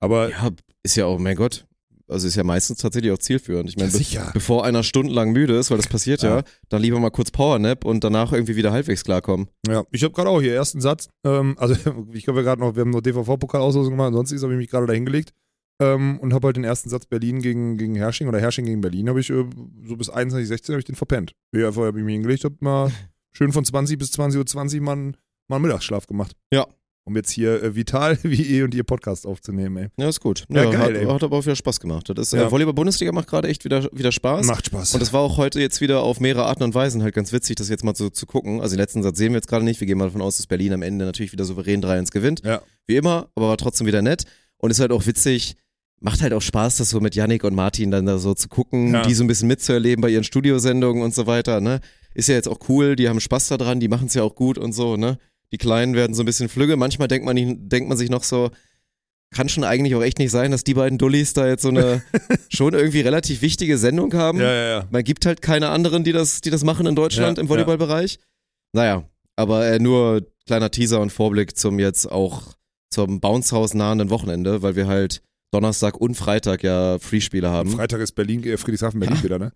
S2: Aber,
S1: Ja, ist ja auch, mein Gott. Also ist ja meistens tatsächlich auch zielführend. Ich meine,
S2: Ja, sicher.
S1: bevor einer stundenlang müde ist, weil das passiert ja,
S2: Ja.
S1: dann lieber mal kurz Powernap und danach irgendwie wieder halbwegs klarkommen.
S2: ja, ich habe gerade auch hier ersten Satz, ähm, also <laughs> ich glaube, wir gerade noch, wir haben noch DVV-Pokalauslosung gemacht, ansonsten habe ich mich gerade da hingelegt ähm, und habe halt den ersten Satz Berlin gegen, gegen Hersching oder Hersching gegen Berlin, habe ich äh, so bis 21, 16 habe ich den verpennt. Ich einfach habe ich mich hingelegt, habe mal <laughs> schön von 20 bis 20.20 Uhr mal, einen- mal einen Mittagsschlaf gemacht.
S1: Ja.
S2: Um jetzt hier äh, vital <laughs> wie ihr und ihr Podcast aufzunehmen, ey.
S1: Ja, ist gut.
S2: Ja, geil, ey.
S1: hat, hat aber auch wieder Spaß gemacht. Das ist,
S2: Ja.
S1: äh, Volleyball-Bundesliga macht gerade echt wieder, wieder Spaß.
S2: Macht Spaß.
S1: Und es war auch heute jetzt wieder auf mehrere Arten und Weisen halt ganz witzig, das jetzt mal so zu gucken. Also den letzten Satz sehen wir jetzt gerade nicht. Wir gehen mal davon aus, dass Berlin am Ende natürlich wieder souverän 3-1 gewinnt.
S2: Ja.
S1: Wie immer, aber war trotzdem wieder nett. Und ist halt auch witzig, macht halt auch Spaß, das so mit Yannick und Martin dann da so zu gucken,
S2: Ja.
S1: die so ein bisschen mitzuerleben bei ihren Studiosendungen und so weiter, ne? Ist ja jetzt auch cool, die haben Spaß daran, die machen es ja auch gut und so, ne? Die Kleinen werden so ein bisschen flügge. Manchmal denkt man, denkt man sich noch so, kann schon eigentlich auch echt nicht sein, dass die beiden Dullis da jetzt so eine <laughs> schon irgendwie relativ wichtige Sendung haben.
S2: ja, ja, ja.
S1: Man gibt halt keine anderen, die das, die das machen in Deutschland
S2: Ja,
S1: im Volleyballbereich. Naja, aber äh, nur kleiner Teaser und Vorblick zum jetzt auch zum Bounce House nahenden Wochenende, weil wir halt Donnerstag und Freitag ja Freespiele haben.
S2: Freitag ist Berlin, äh, Friedrichshafen Berlin wieder, ne?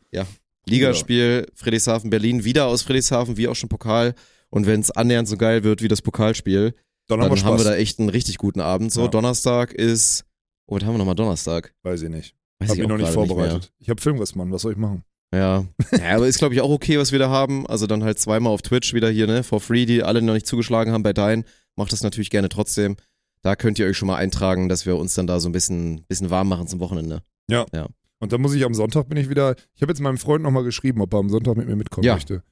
S1: Ligaspiel Friedrichshafen Berlin wieder aus Friedrichshafen, wie auch schon Pokal. Und wenn es annähernd so geil wird wie das Pokalspiel,
S2: Dann,
S1: dann
S2: haben wir Spaß.
S1: da echt einen richtig guten Abend. So,
S2: Ja.
S1: Donnerstag ist. Oh, was haben wir nochmal Donnerstag?
S2: Weiß ich nicht.
S1: Weiß
S2: Hab
S1: ich
S2: mich noch nicht vorbereitet. ich habe Filmriss, Mann. Was soll ich machen?
S1: Ja. <laughs> ja, aber ist glaube ich auch okay, was wir da haben. Also dann halt zweimal auf Twitch wieder hier, ne, for free, die alle noch nicht zugeschlagen haben bei Dein. Macht das natürlich gerne trotzdem. Da könnt ihr euch schon mal eintragen, dass wir uns dann da so ein bisschen, bisschen warm machen zum Wochenende.
S2: Und dann muss ich am Sonntag bin ich wieder. Ich habe jetzt meinem Freund nochmal geschrieben, ob er am Sonntag mit mir mitkommen
S1: Ja.
S2: möchte.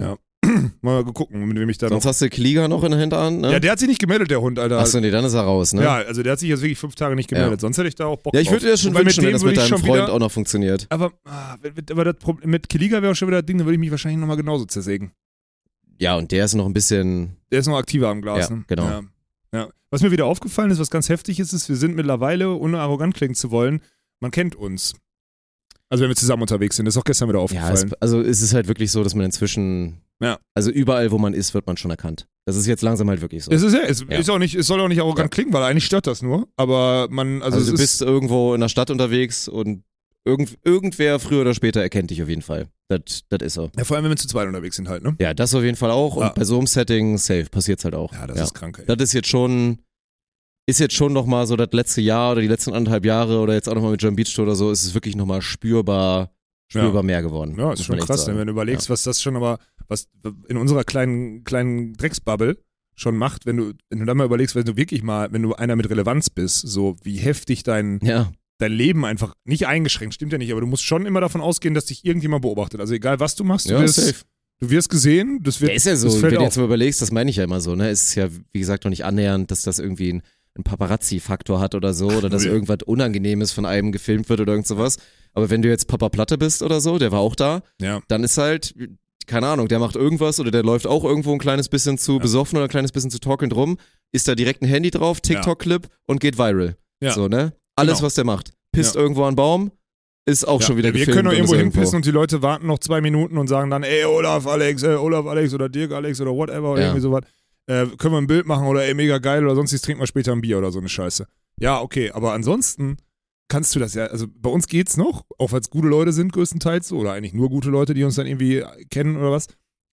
S2: Ja. <clears throat> mal gucken, mit wem ich da
S1: Sonst
S2: noch.
S1: hast du Klieger noch in der Hinterhand, ne?
S2: Ja, der hat sich nicht gemeldet, der Hund, Alter.
S1: Achso, nee, dann ist er raus, ne?
S2: Ja, also der hat sich jetzt wirklich fünf Tage nicht gemeldet. Sonst hätte ich da auch Bock
S1: Ja, ich würde dir das schon
S2: Wobei
S1: wünschen, wenn das mit deinem Freund
S2: wieder,
S1: auch noch funktioniert.
S2: Aber, ah, aber das Problem, mit Kiliga wäre auch schon wieder das Ding, da würde ich mich wahrscheinlich nochmal genauso zersägen.
S1: Ja, und der ist noch ein bisschen.
S2: Der ist noch aktiver am Glas,
S1: Ja,
S2: ne?
S1: genau.
S2: Ja. Ja. Was mir wieder aufgefallen ist, was ganz heftig ist, ist, wir sind mittlerweile, ohne arrogant klingen zu wollen, man kennt uns. Also wenn wir zusammen unterwegs sind, das ist auch gestern wieder
S1: Ja,
S2: aufgefallen.
S1: es, also es ist halt wirklich so, dass man inzwischen
S2: Ja.
S1: Also überall, wo man ist, wird man schon erkannt. Das ist jetzt langsam halt wirklich so.
S2: Es ist ja, es
S1: Ja.
S2: ist auch nicht, es soll auch nicht arrogant klingen, weil eigentlich stört das nur. Aber man, also,
S1: Also, du
S2: ist,
S1: bist irgendwo in der Stadt unterwegs und irgend, irgendwer früher oder später erkennt dich auf jeden Fall. Das das ist so.
S2: ja, vor allem wenn wir zu zweit unterwegs sind halt, ne?
S1: Ja, das auf jeden Fall auch. Und
S2: Ja.
S1: bei so einem Setting, safe, passiert's halt auch.
S2: Ja, das ist krank, ey.
S1: Das ist jetzt schon, ist jetzt schon nochmal so das letzte Jahr oder die letzten anderthalb Jahre oder jetzt auch nochmal mit Jump Beach oder so, ist es wirklich nochmal spürbar, spürbar mehr geworden.
S2: Ja, ist schon krass,
S1: sagen.
S2: wenn du überlegst, was das schon aber, was in unserer kleinen, kleinen Drecksbubble schon macht, wenn du, wenn du dann mal überlegst, wenn du wirklich mal, wenn du einer mit Relevanz bist, so wie heftig dein,
S1: Ja,
S2: dein Leben einfach nicht eingeschränkt, stimmt ja nicht, aber du musst schon immer davon ausgehen, dass dich irgendjemand beobachtet. Also egal was du machst, du,
S1: ja,
S2: wirst,
S1: safe.
S2: du wirst gesehen, das wird,
S1: Ja, ist ja so, wenn du jetzt mal überlegst, das meine ich ja immer so, ne? Es ist ja, wie gesagt, noch nicht annähernd, dass das irgendwie ein, ein Paparazzi-Faktor hat oder so, oder dass
S2: Ja.
S1: irgendwas Unangenehmes von einem gefilmt wird oder irgend sowas. Aber wenn du jetzt Papa Platte bist oder so, der war auch da,
S2: Ja.
S1: dann ist halt, keine Ahnung, der macht irgendwas oder der läuft auch irgendwo ein kleines bisschen zu besoffen oder ein kleines bisschen zu torkelnd rum, ist da direkt ein Handy drauf, TikTok-Clip und geht viral.
S2: Ja.
S1: So, ne? Alles,
S2: Genau.
S1: was der macht. Pisst
S2: Ja.
S1: irgendwo an einen Baum, ist auch
S2: Ja,
S1: schon wieder
S2: wir
S1: gefilmt.
S2: können doch irgendwo hinpissen und die Leute warten noch zwei Minuten und sagen dann, ey, Olaf, Alex, ey, Olaf, Alex oder Dirk, Alex oder whatever oder
S1: Ja.
S2: irgendwie sowas. Äh, können wir ein Bild machen oder ey, mega geil oder sonst trinken wir später ein Bier oder so eine Scheiße. Ja, okay, aber ansonsten kannst du das ja, also bei uns geht's noch, auch weil es gute Leute sind größtenteils so, oder eigentlich nur gute Leute, die uns dann irgendwie kennen oder was.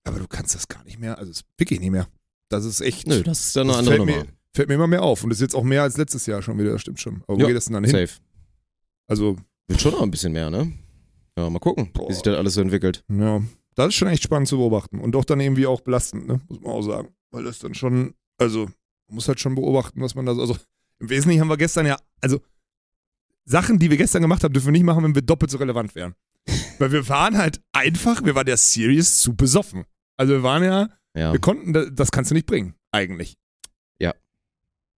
S2: Aber du kannst das gar nicht mehr, also es ist wirklich nicht mehr. Das ist echt.
S1: Nö, das ist dann eine
S2: das
S1: andere
S2: fällt
S1: Nummer.
S2: mir, fällt mir immer mehr auf. Und das ist jetzt auch mehr als letztes Jahr schon wieder, das stimmt schon. Aber wo
S1: Ja,
S2: geht das denn dann hin?
S1: Safe.
S2: Also,
S1: Wird schon noch ein bisschen mehr, ne? Ja, mal gucken,
S2: Boah.
S1: wie sich das alles so entwickelt.
S2: Ja, das ist schon echt spannend zu beobachten und doch dann irgendwie auch belastend, ne? muss man auch sagen. Weil das dann schon, also, man muss halt schon beobachten, was man da so, also im Wesentlichen haben wir gestern ja, also Sachen, die wir gestern gemacht haben, dürfen wir nicht machen, wenn wir doppelt so relevant wären. <laughs> Weil wir waren halt einfach, wir waren ja serious zu besoffen. Also wir waren ja,
S1: Ja.
S2: wir konnten, da- das kannst du nicht bringen, eigentlich.
S1: Ja.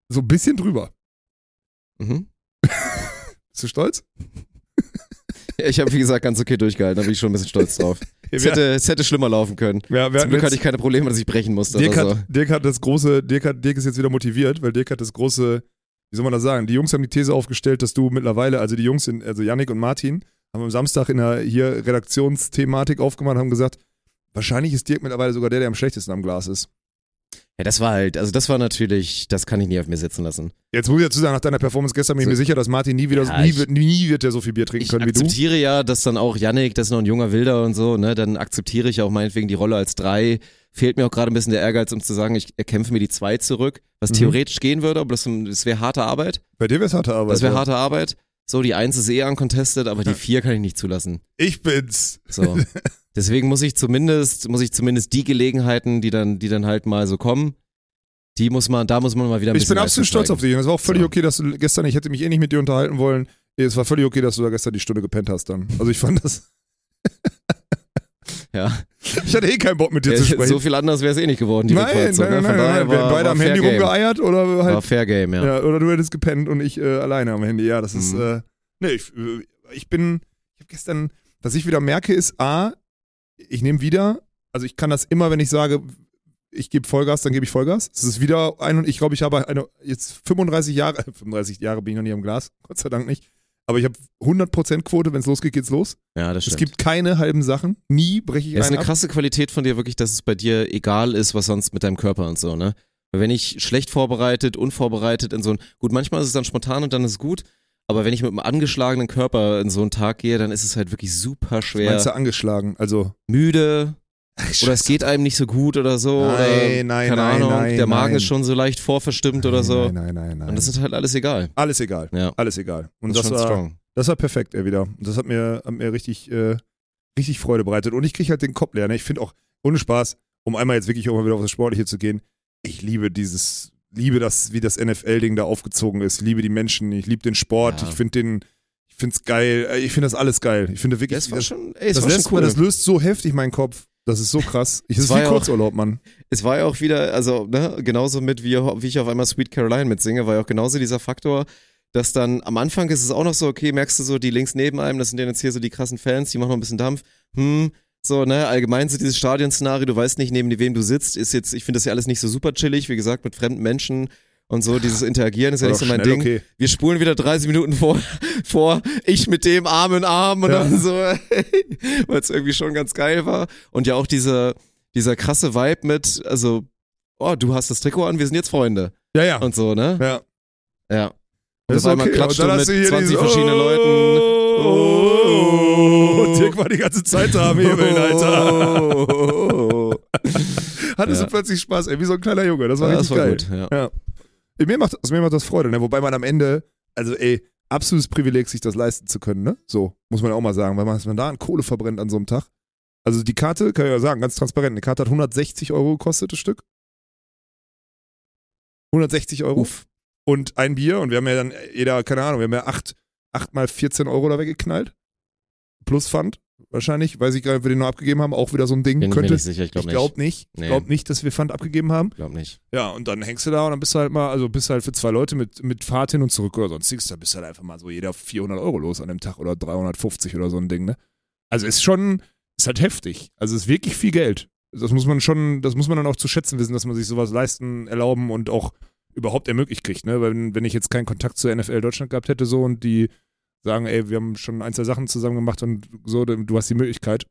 S2: So ein bisschen drüber.
S1: Mhm.
S2: Bist du stolz? <laughs>
S1: Ja, Ich habe, wie gesagt, ganz okay durchgehalten, da bin ich schon ein bisschen stolz drauf. <laughs> Es hätte, es hätte schlimmer laufen können.
S2: Ja,
S1: Zum Glück hatte ich keine Probleme, dass ich brechen musste
S2: Dirk
S1: oder so.
S2: hat, Dirk hat das große, Dirk, hat, Dirk ist jetzt wieder motiviert, weil Dirk hat das große, wie soll man das sagen? Die Jungs haben die These aufgestellt, dass du mittlerweile, also die Jungs, in, also Yannick und Martin, haben am Samstag in der hier Redaktionsthematik aufgemacht und haben gesagt, wahrscheinlich ist Dirk mittlerweile sogar der, der am schlechtesten am Glas ist.
S1: Ja, das war halt, also das war natürlich, das kann ich nie auf mir sitzen lassen.
S2: Jetzt muss ich dazu sagen, nach deiner Performance gestern bin ich
S1: So-
S2: mir sicher, dass Martin nie wieder,
S1: Ja,
S2: nie,
S1: ich-
S2: wird, nie wird der so viel Bier trinken
S1: Ich
S2: können wie du.
S1: akzeptiere ja, dass dann auch Yannick, das ist noch ein junger Wilder und so, ne, dann akzeptiere ich auch meinetwegen die Rolle als drei. Fehlt mir auch gerade ein bisschen der Ehrgeiz, um zu sagen, ich erkämpfe mir die zwei zurück, was
S2: Mhm.
S1: theoretisch gehen würde, aber das, das wäre harte Arbeit.
S2: Bei dir wäre es harte Arbeit.
S1: Das wäre
S2: ja.
S1: harte Arbeit. So, die eins ist eh uncontested, aber die vier kann ich nicht zulassen.
S2: Ich bin's.
S1: So. <laughs> Deswegen muss ich zumindest, muss ich zumindest die Gelegenheiten, die dann, die dann halt mal so kommen, die muss man, da muss man mal wieder ein
S2: Ich bin absolut stolz auf dich. Und es war auch völlig
S1: So.
S2: okay, dass du gestern, ich hätte mich eh nicht mit dir unterhalten wollen. Es war völlig okay, dass du da gestern die Stunde gepennt hast dann. Also ich fand das,
S1: Ja. <laughs>
S2: ich hatte eh keinen Bock mit dir
S1: Ja,
S2: zu sprechen.
S1: so viel anders wäre es eh nicht geworden, die
S2: nein,
S1: Rückfahrt.
S2: nein,
S1: ne?
S2: nein, nein,
S1: daher
S2: nein. Wir
S1: war-
S2: beide
S1: war
S2: am Handy
S1: game.
S2: rumgeeiert oder
S1: War
S2: halt,
S1: Fair Game, ja.
S2: ja. oder du hättest gepennt und ich äh, alleine am Handy. Ja, das ist,
S1: Mhm.
S2: äh, nee, ich, äh, ich bin, ich habe gestern, was ich wieder merke ist, A, ich nehme wieder, also ich kann das immer, wenn ich sage, ich gebe Vollgas, dann gebe ich Vollgas. Das ist wieder ein und ich glaube, ich habe eine, jetzt 35 Jahre, <laughs> 35 Jahre bin ich noch nie am Glas, <laughs> Gott sei Dank nicht. Aber ich habe 100% Quote, wenn es losgeht, geht's los.
S1: Ja, das
S2: Es
S1: stimmt.
S2: gibt keine halben Sachen. Nie breche ich
S1: Ja, ist eine
S2: ab.
S1: krasse Qualität von dir wirklich, dass es bei dir egal ist, was sonst mit deinem Körper und so, ne? Weil wenn ich schlecht vorbereitet, unvorbereitet in so ein, gut, manchmal ist es dann spontan und dann ist es gut, aber wenn ich mit einem angeschlagenen Körper in so einen Tag gehe, dann ist es halt wirklich super schwer,
S2: Meinst du angeschlagen? Also.
S1: müde oder es geht einem nicht so gut oder so
S2: Nein,
S1: oder
S2: nein,
S1: keine
S2: nein,
S1: Ahnung,
S2: nein,
S1: der Magen
S2: nein.
S1: ist schon so leicht vorverstimmt oder so
S2: Nein, nein, nein, nein.
S1: und das ist halt alles egal.
S2: alles egal.
S1: Ja,
S2: Alles egal. Und
S1: das
S2: das, war,
S1: strong.
S2: das war perfekt, ey, wieder. Und das hat mir, hat mir richtig, äh, richtig Freude bereitet. Und ich kriege halt den Kopf leer. Ne? Ich finde auch, ohne Spaß, um einmal jetzt wirklich auch mal wieder auf das Sportliche zu gehen, ich liebe dieses, liebe das, wie das NFL-Ding da aufgezogen ist. Ich liebe die Menschen, ich liebe den Sport,
S1: Ja.
S2: ich finde den, ich finde es geil, Äh, ich finde das alles geil. Ich finde wirklich,
S1: Das war
S2: das,
S1: schon, ey, es
S2: das,
S1: war schon cool.
S2: das löst so heftig meinen Kopf. Das ist so krass. Ich, das
S1: Es
S2: ist
S1: war
S2: wie
S1: auch-
S2: Kurzurlaub, Mann.
S1: Es war ja auch wieder, also ne, genauso mit, wie, wie ich auf einmal Sweet Caroline mitsinge, war ja auch genauso dieser Faktor, dass dann am Anfang ist es auch noch so, okay, merkst du so, die links neben einem, das sind ja jetzt hier so die krassen Fans, die machen noch ein bisschen Dampf, hm, so, ne, allgemein so dieses Stadionszenario, du weißt nicht, neben wem du sitzt, ist jetzt, ich finde das ja alles nicht so super chillig, wie gesagt, mit fremden Menschen und so, dieses Interagieren ist ja
S2: War
S1: nicht so mein Ding.
S2: okay.
S1: Wir spulen wieder 30 Minuten vor, <laughs> vor ich mit dem Arm in Arm und
S2: Ja.
S1: dann so, <laughs> weil es irgendwie schon ganz geil war. Und ja auch diese, dieser krasse Vibe mit, also, oh, du hast das Trikot an, wir sind jetzt Freunde.
S2: Ja, ja.
S1: Und so, ne?
S2: ja.
S1: Ja. Und
S2: Das
S1: auf einmal
S2: okay.
S1: klatscht
S2: Und dann
S1: mit
S2: hast du hier
S1: 20
S2: dieses,
S1: verschiedenen Leuten.
S2: Oh, Dirk war die ganze Zeit da am Hebeln, Alter. <laughs> Hattest
S1: Ja.
S2: du plötzlich Spaß, ey, wie so ein kleiner Junge. Das war
S1: Ja,
S2: richtig
S1: das war
S2: geil.
S1: gut, ja.
S2: Ja. Ey, Mir macht, also mir macht das Freude, ne? wobei man am Ende, also ey, absolutes Privileg, sich das leisten zu können, ne? So, muss man ja auch mal sagen, weil man, man da an Kohle verbrennt an so einem Tag. Also die Karte, kann ich ja sagen, ganz transparent, eine Karte hat 160 Euro gekostet, das Stück. 160 Euro.
S1: Uff.
S2: Und ein Bier und wir haben ja dann, jeder, keine Ahnung, wir haben ja 8, acht mal 14 Euro da weggeknallt. Plus Pfand, wahrscheinlich. Weiß ich nicht, ob wir den noch abgegeben haben, auch wieder so ein Ding.
S1: Bin ich mir
S2: Könnte,
S1: nicht sicher, ich glaube
S2: ich
S1: nicht.
S2: glaube nicht. Ich
S1: Nee.
S2: glaube nicht, dass wir Pfand abgegeben haben.
S1: Glaub nicht.
S2: Ja, und dann hängst du da und dann bist du halt mal, also bist du halt für zwei Leute mit, mit Fahrt hin und zurück oder sonstiges, da bist du halt einfach mal so jeder 400 Euro los an dem Tag oder 350 oder so ein Ding, ne? Also ist schon, ist halt heftig. Also ist wirklich viel Geld. Das muss man schon, das muss man dann auch zu schätzen wissen, dass man sich sowas leisten, erlauben und auch überhaupt ermöglicht kriegt, ne? Weil wenn, wenn ich jetzt keinen Kontakt zur NFL Deutschland gehabt hätte so und die sagen, ey, wir haben schon ein, zwei Sachen zusammen gemacht und so, du hast die Möglichkeit,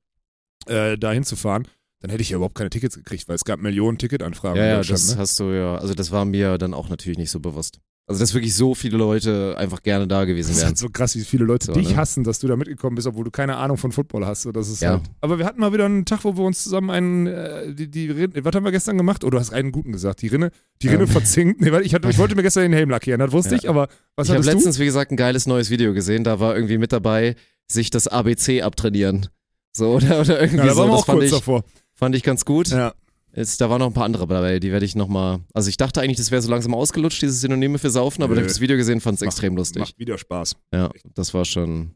S2: äh, da hinzufahren, dann hätte ich ja überhaupt keine Tickets gekriegt, weil es gab Millionen Ticketanfragen
S1: Ja, ja, das
S2: ne?
S1: hast du ja, also das war mir dann auch natürlich nicht so bewusst. Also, dass wirklich so viele Leute einfach gerne da gewesen
S2: Das ist
S1: wären.
S2: halt so krass, wie viele Leute
S1: So,
S2: dich
S1: ne?
S2: hassen, dass du da mitgekommen bist, obwohl du keine Ahnung von Football hast. Das ist
S1: Ja.
S2: halt. Aber wir hatten mal wieder einen Tag, wo wir uns zusammen einen, äh, die, die Rinne, was haben wir gestern gemacht? Oh, du hast einen guten gesagt. Die Rinne, die Rinne
S1: Ähm.
S2: verzinkt. Nee, weil ich, hatte, ich wollte mir gestern den Helm lackieren, das wusste
S1: Ja.
S2: ich, aber was
S1: Ich habe
S2: hattest du?
S1: letztens, wie gesagt, ein geiles neues Video gesehen. Da war irgendwie mit dabei, sich das ABC abtrainieren. So, oder, oder irgendwie
S2: Ja, da
S1: so.
S2: waren wir
S1: Das
S2: auch
S1: fand
S2: kurz
S1: ich,
S2: davor.
S1: fand ich ganz gut.
S2: Ja.
S1: Jetzt, da waren noch ein paar andere dabei, die werde ich nochmal. Also, ich dachte eigentlich, das wäre so langsam ausgelutscht, dieses Synonyme für Saufen, aber
S2: Nö.
S1: da habe ich das Video gesehen, fand es extrem lustig.
S2: Macht wieder Spaß.
S1: Ja, das war schon.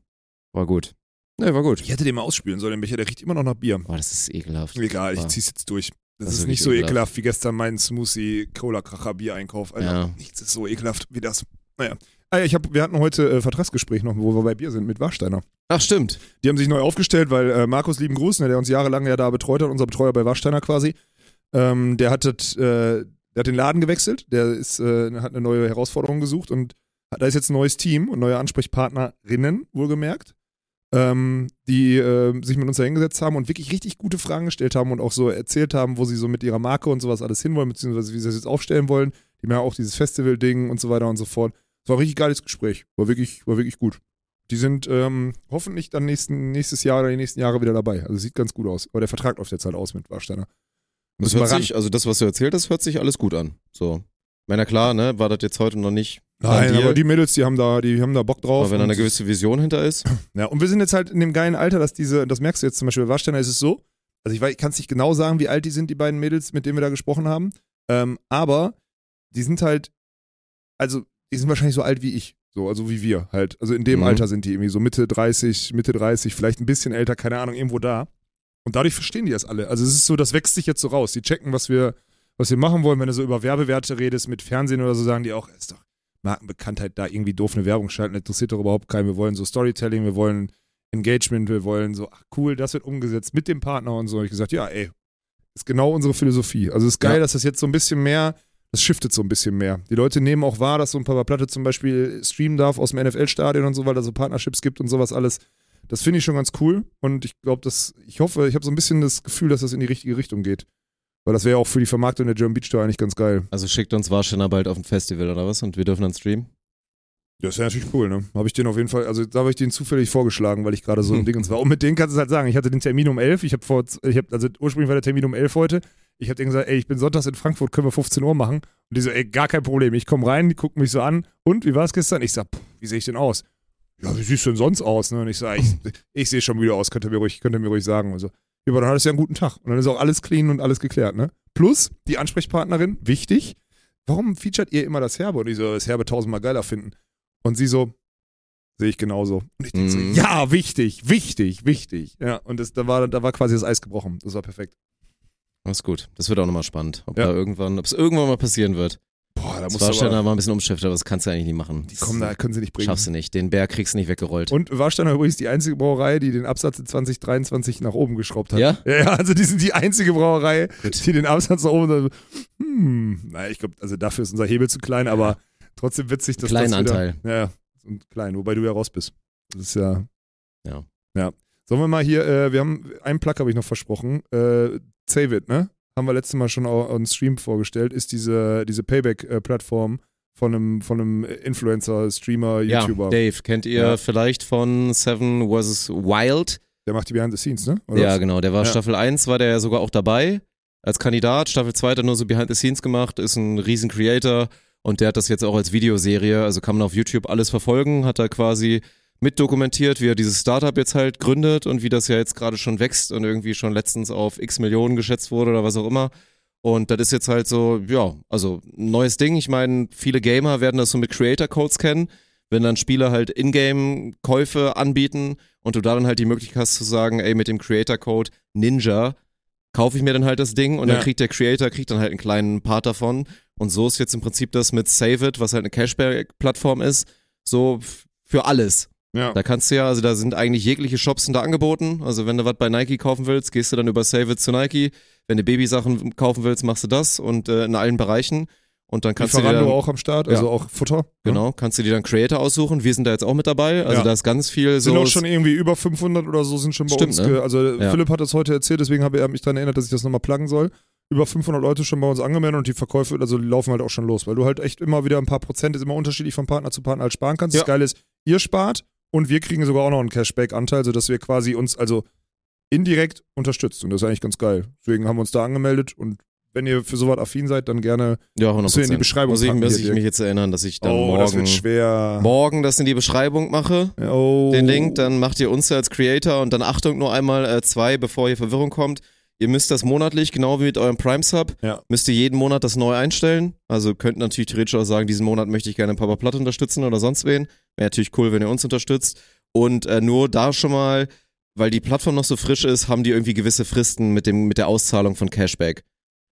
S1: War gut. Ne, war gut.
S2: Ich hätte den mal ausspülen sollen, den Becher, der riecht immer noch nach Bier.
S1: Boah, das ist ekelhaft.
S2: Egal, ich zieh's jetzt durch. Das,
S1: Das ist
S2: ist nicht so
S1: ekelhaft.
S2: ekelhaft wie gestern mein Smoothie Cola Kracher Bier-Einkauf. Alter,
S1: Ja.
S2: nichts ist so ekelhaft wie das. Naja. Ah, ja, ich hab, wir hatten heute äh, Vertragsgespräch noch, wo wir bei Bier sind mit Warsteiner.
S1: Ach, stimmt.
S2: Die haben sich neu aufgestellt, weil äh, Markus lieben Gruß, ne, der uns jahrelang ja da betreut hat, unser Betreuer bei Warsteiner quasi, ähm, der, hat äh, der hat den Laden gewechselt, der ist, äh, hat eine neue Herausforderung gesucht und da ist jetzt ein neues Team und neue Ansprechpartnerinnen, wohlgemerkt, ähm, die äh, sich mit uns da hingesetzt haben und wirklich richtig gute Fragen gestellt haben und auch so erzählt haben, wo sie so mit ihrer Marke und sowas alles hinwollen, beziehungsweise wie sie das jetzt aufstellen wollen. Die haben ja auch dieses Festival-Ding und so weiter und so fort. Es war ein richtig geiles Gespräch, war wirklich, war wirklich gut. Die sind ähm, hoffentlich dann nächsten, nächstes Jahr oder die nächsten Jahre wieder dabei. Also sieht ganz gut aus. Aber der Vertrag läuft jetzt halt aus mit Warsteiner.
S1: Das hört
S2: ran.
S1: sich, also das, was du erzählt hast, hört sich alles gut an. So. Ich meine, klar, ne, war das jetzt heute noch nicht.
S2: Nein, aber die Mädels, die haben da, die haben da Bock drauf.
S1: Aber wenn da eine gewisse Vision hinter ist.
S2: Ja, und wir sind jetzt halt in dem geilen Alter, dass diese, das merkst du jetzt zum Beispiel bei Warsteiner ist es so, also ich, weiß- ich kann es nicht genau sagen, wie alt die sind, die beiden Mädels, mit denen wir da gesprochen haben, ähm, aber die sind halt, also die sind wahrscheinlich so alt wie ich, so, also wie wir halt, also in dem
S1: Mhm.
S2: Alter sind die irgendwie so Mitte 30, Mitte 30, vielleicht ein bisschen älter, keine Ahnung, irgendwo da. Und dadurch verstehen die das alle. Also es ist so, das wächst sich jetzt so raus. Die checken, was wir, was wir machen wollen. Wenn du so über Werbewerte redest mit Fernsehen oder so, sagen die auch, ist doch Markenbekanntheit da irgendwie doof eine Werbung schalten, interessiert doch überhaupt keinen. Wir wollen so Storytelling, wir wollen Engagement, wir wollen so, ach cool, das wird umgesetzt mit dem Partner und so. Ich gesagt, ja, ey, ist genau unsere Philosophie. Also es ist geil,
S1: Ja.
S2: dass das jetzt so ein bisschen mehr, das shiftet so ein bisschen mehr. Die Leute nehmen auch wahr, dass so ein Papa Platte zum Beispiel streamen darf aus dem NFL-Stadion und so, weil da so Partnerships gibt und sowas alles. Das finde ich schon ganz cool und ich glaube, dass, ich hoffe, ich habe so ein bisschen das Gefühl, dass das in die richtige Richtung geht. Weil das wäre ja auch für die Vermarktung der German Beach Tour eigentlich ganz geil.
S1: Also schickt uns Warsteiner bald auf ein Festival oder was und wir dürfen dann streamen.
S2: Das wäre natürlich cool, ne? Habe ich den auf jeden Fall, also da habe ich den zufällig vorgeschlagen, weil ich gerade so ein
S1: Hm. <laughs>
S2: Ding und war. Und mit denen kannst du es halt sagen, ich hatte den Termin um 11, ich habe vor, ich habe, also ursprünglich war der Termin um 11 heute. Ich habe denen gesagt, ey, ich bin sonntags in Frankfurt, können wir 15 Uhr machen? Und die so, ey, gar kein Problem. Ich komme rein, die gucken mich so an. Und, wie war es gestern? Ich sag, pff, wie sehe ich denn aus? Ja, wie siehst du denn sonst aus? Ne? Und ich sage, ich, ich sehe schon müde aus, könnt ihr mir ruhig, könnt ihr mir ruhig sagen. Und so. Ja, aber dann hattest du ja einen guten Tag. Und dann ist auch alles clean und alles geklärt, ne? Plus, die Ansprechpartnerin, wichtig, warum featuret ihr immer das Herbe? Und ich so, das Herbe tausendmal geiler finden. Und sie so, sehe ich genauso. Und ich denke so,
S1: Mhm.
S2: ja, wichtig, wichtig, wichtig. Ja, und das, da, war, da war quasi das Eis gebrochen. Das war perfekt.
S1: Das ist gut. Das wird auch nochmal spannend. Ob
S2: Ja.
S1: da irgendwann, ob es irgendwann mal passieren wird.
S2: Boah, da muss
S1: Warsteiner war ein bisschen Umschifter, aber das kannst du eigentlich nie machen.
S2: Die kommen da, können sie nicht bringen.
S1: Schaffst du nicht. Den Berg kriegst du nicht weggerollt.
S2: Und Warsteiner übrigens die einzige Brauerei, die den Absatz in 2023 nach oben geschraubt hat.
S1: Ja?
S2: Ja, also die sind die einzige Brauerei,
S1: Gut.
S2: die den Absatz nach oben. Hm, naja, ich glaube, also dafür ist unser Hebel zu klein, aber trotzdem witzig, dass
S1: Kleinen
S2: das wieder,
S1: Anteil.
S2: Ja, ein klein, wobei du ja raus bist. Das ist ja.
S1: Ja.
S2: Ja. Sollen wir mal hier, äh, wir haben, einen Plug habe ich noch versprochen. Äh, Save It, ne? Haben wir letztes Mal schon auch on Stream vorgestellt, ist diese, diese Payback-Plattform von einem, von einem Influencer, Streamer, YouTuber.
S1: Ja, Dave, kennt ihr
S2: Ja.
S1: vielleicht von Seven vs. Wild?
S2: Der macht die Behind the Scenes, ne? Oder
S1: Ja,
S2: was?
S1: genau. Der war
S2: Ja.
S1: Staffel 1, war der ja sogar auch dabei als Kandidat. Staffel 2 hat er nur so Behind the Scenes gemacht, ist ein riesen Creator und der hat das jetzt auch als Videoserie, also kann man auf YouTube alles verfolgen, hat er quasi mitdokumentiert, wie er dieses Startup jetzt halt gründet und wie das ja jetzt gerade schon wächst und irgendwie schon letztens auf x Millionen geschätzt wurde oder was auch immer. Und das ist jetzt halt so, ja, also ein neues Ding. Ich meine, viele Gamer werden das so mit Creator Codes kennen, wenn dann Spieler halt Ingame-Käufe anbieten und du da dann halt die Möglichkeit hast zu sagen, ey, mit dem Creator Code Ninja kaufe ich mir dann halt das Ding und
S2: Ja.
S1: dann kriegt der Creator, kriegt dann halt einen kleinen Part davon. Und so ist jetzt im Prinzip das mit Save It, was halt eine Cashback-Plattform ist, so für alles.
S2: Ja.
S1: Da kannst du ja, also da sind eigentlich jegliche Shops sind da angeboten. Also wenn du was bei Nike kaufen willst, gehst du dann über Save It zu Nike. Wenn du Babysachen kaufen willst, machst du das und äh, in allen Bereichen. Und dann kannst du dir
S2: Lieferando
S1: dann,
S2: auch am Start, also
S1: Ja.
S2: auch Futter. ne?
S1: genau, kannst du dir dann Creator aussuchen. Wir sind da jetzt auch mit dabei. Also
S2: Ja.
S1: da ist ganz viel so.
S2: Sind auch schon irgendwie über 500 oder so sind schon bei
S1: Stimmt,
S2: uns.
S1: ne?
S2: Also
S1: Ja.
S2: Philipp hat das heute erzählt, deswegen habe er mich daran erinnert, dass ich das nochmal pluggen soll. Über 500 Leute schon bei uns angemeldet und die Verkäufe, also die laufen halt auch schon los, weil du halt echt immer wieder ein paar Prozent, ist immer unterschiedlich von Partner zu Partner halt sparen kannst. Das Geile ist, ihr spart und wir kriegen sogar auch noch einen Cashback-Anteil, sodass wir quasi uns also indirekt unterstützt und das ist eigentlich ganz geil. Deswegen haben wir uns da angemeldet und wenn ihr für sowas affin seid, dann gerne.
S1: ja, 100%.
S2: Musst du in die Beschreibung
S1: Muss ich,
S2: packen
S1: muss ich mich jetzt erinnern, dass ich dann
S2: oh, das
S1: morgen,
S2: wird schwer.
S1: morgen das in die Beschreibung mache.
S2: oh.
S1: den Link, dann macht ihr uns als Creator und dann Achtung nur einmal äh, zwei, bevor hier Verwirrung kommt. Ihr müsst das monatlich, genau wie mit eurem Prime Sub,
S2: Ja.
S1: müsst ihr jeden Monat das neu einstellen. Also könnt natürlich theoretisch auch sagen, diesen Monat möchte ich gerne Papa Platt unterstützen oder sonst wen. Wäre natürlich cool, wenn ihr uns unterstützt. Und äh, nur da schon mal, weil die Plattform noch so frisch ist, haben die irgendwie gewisse Fristen mit, dem, mit der Auszahlung von Cashback.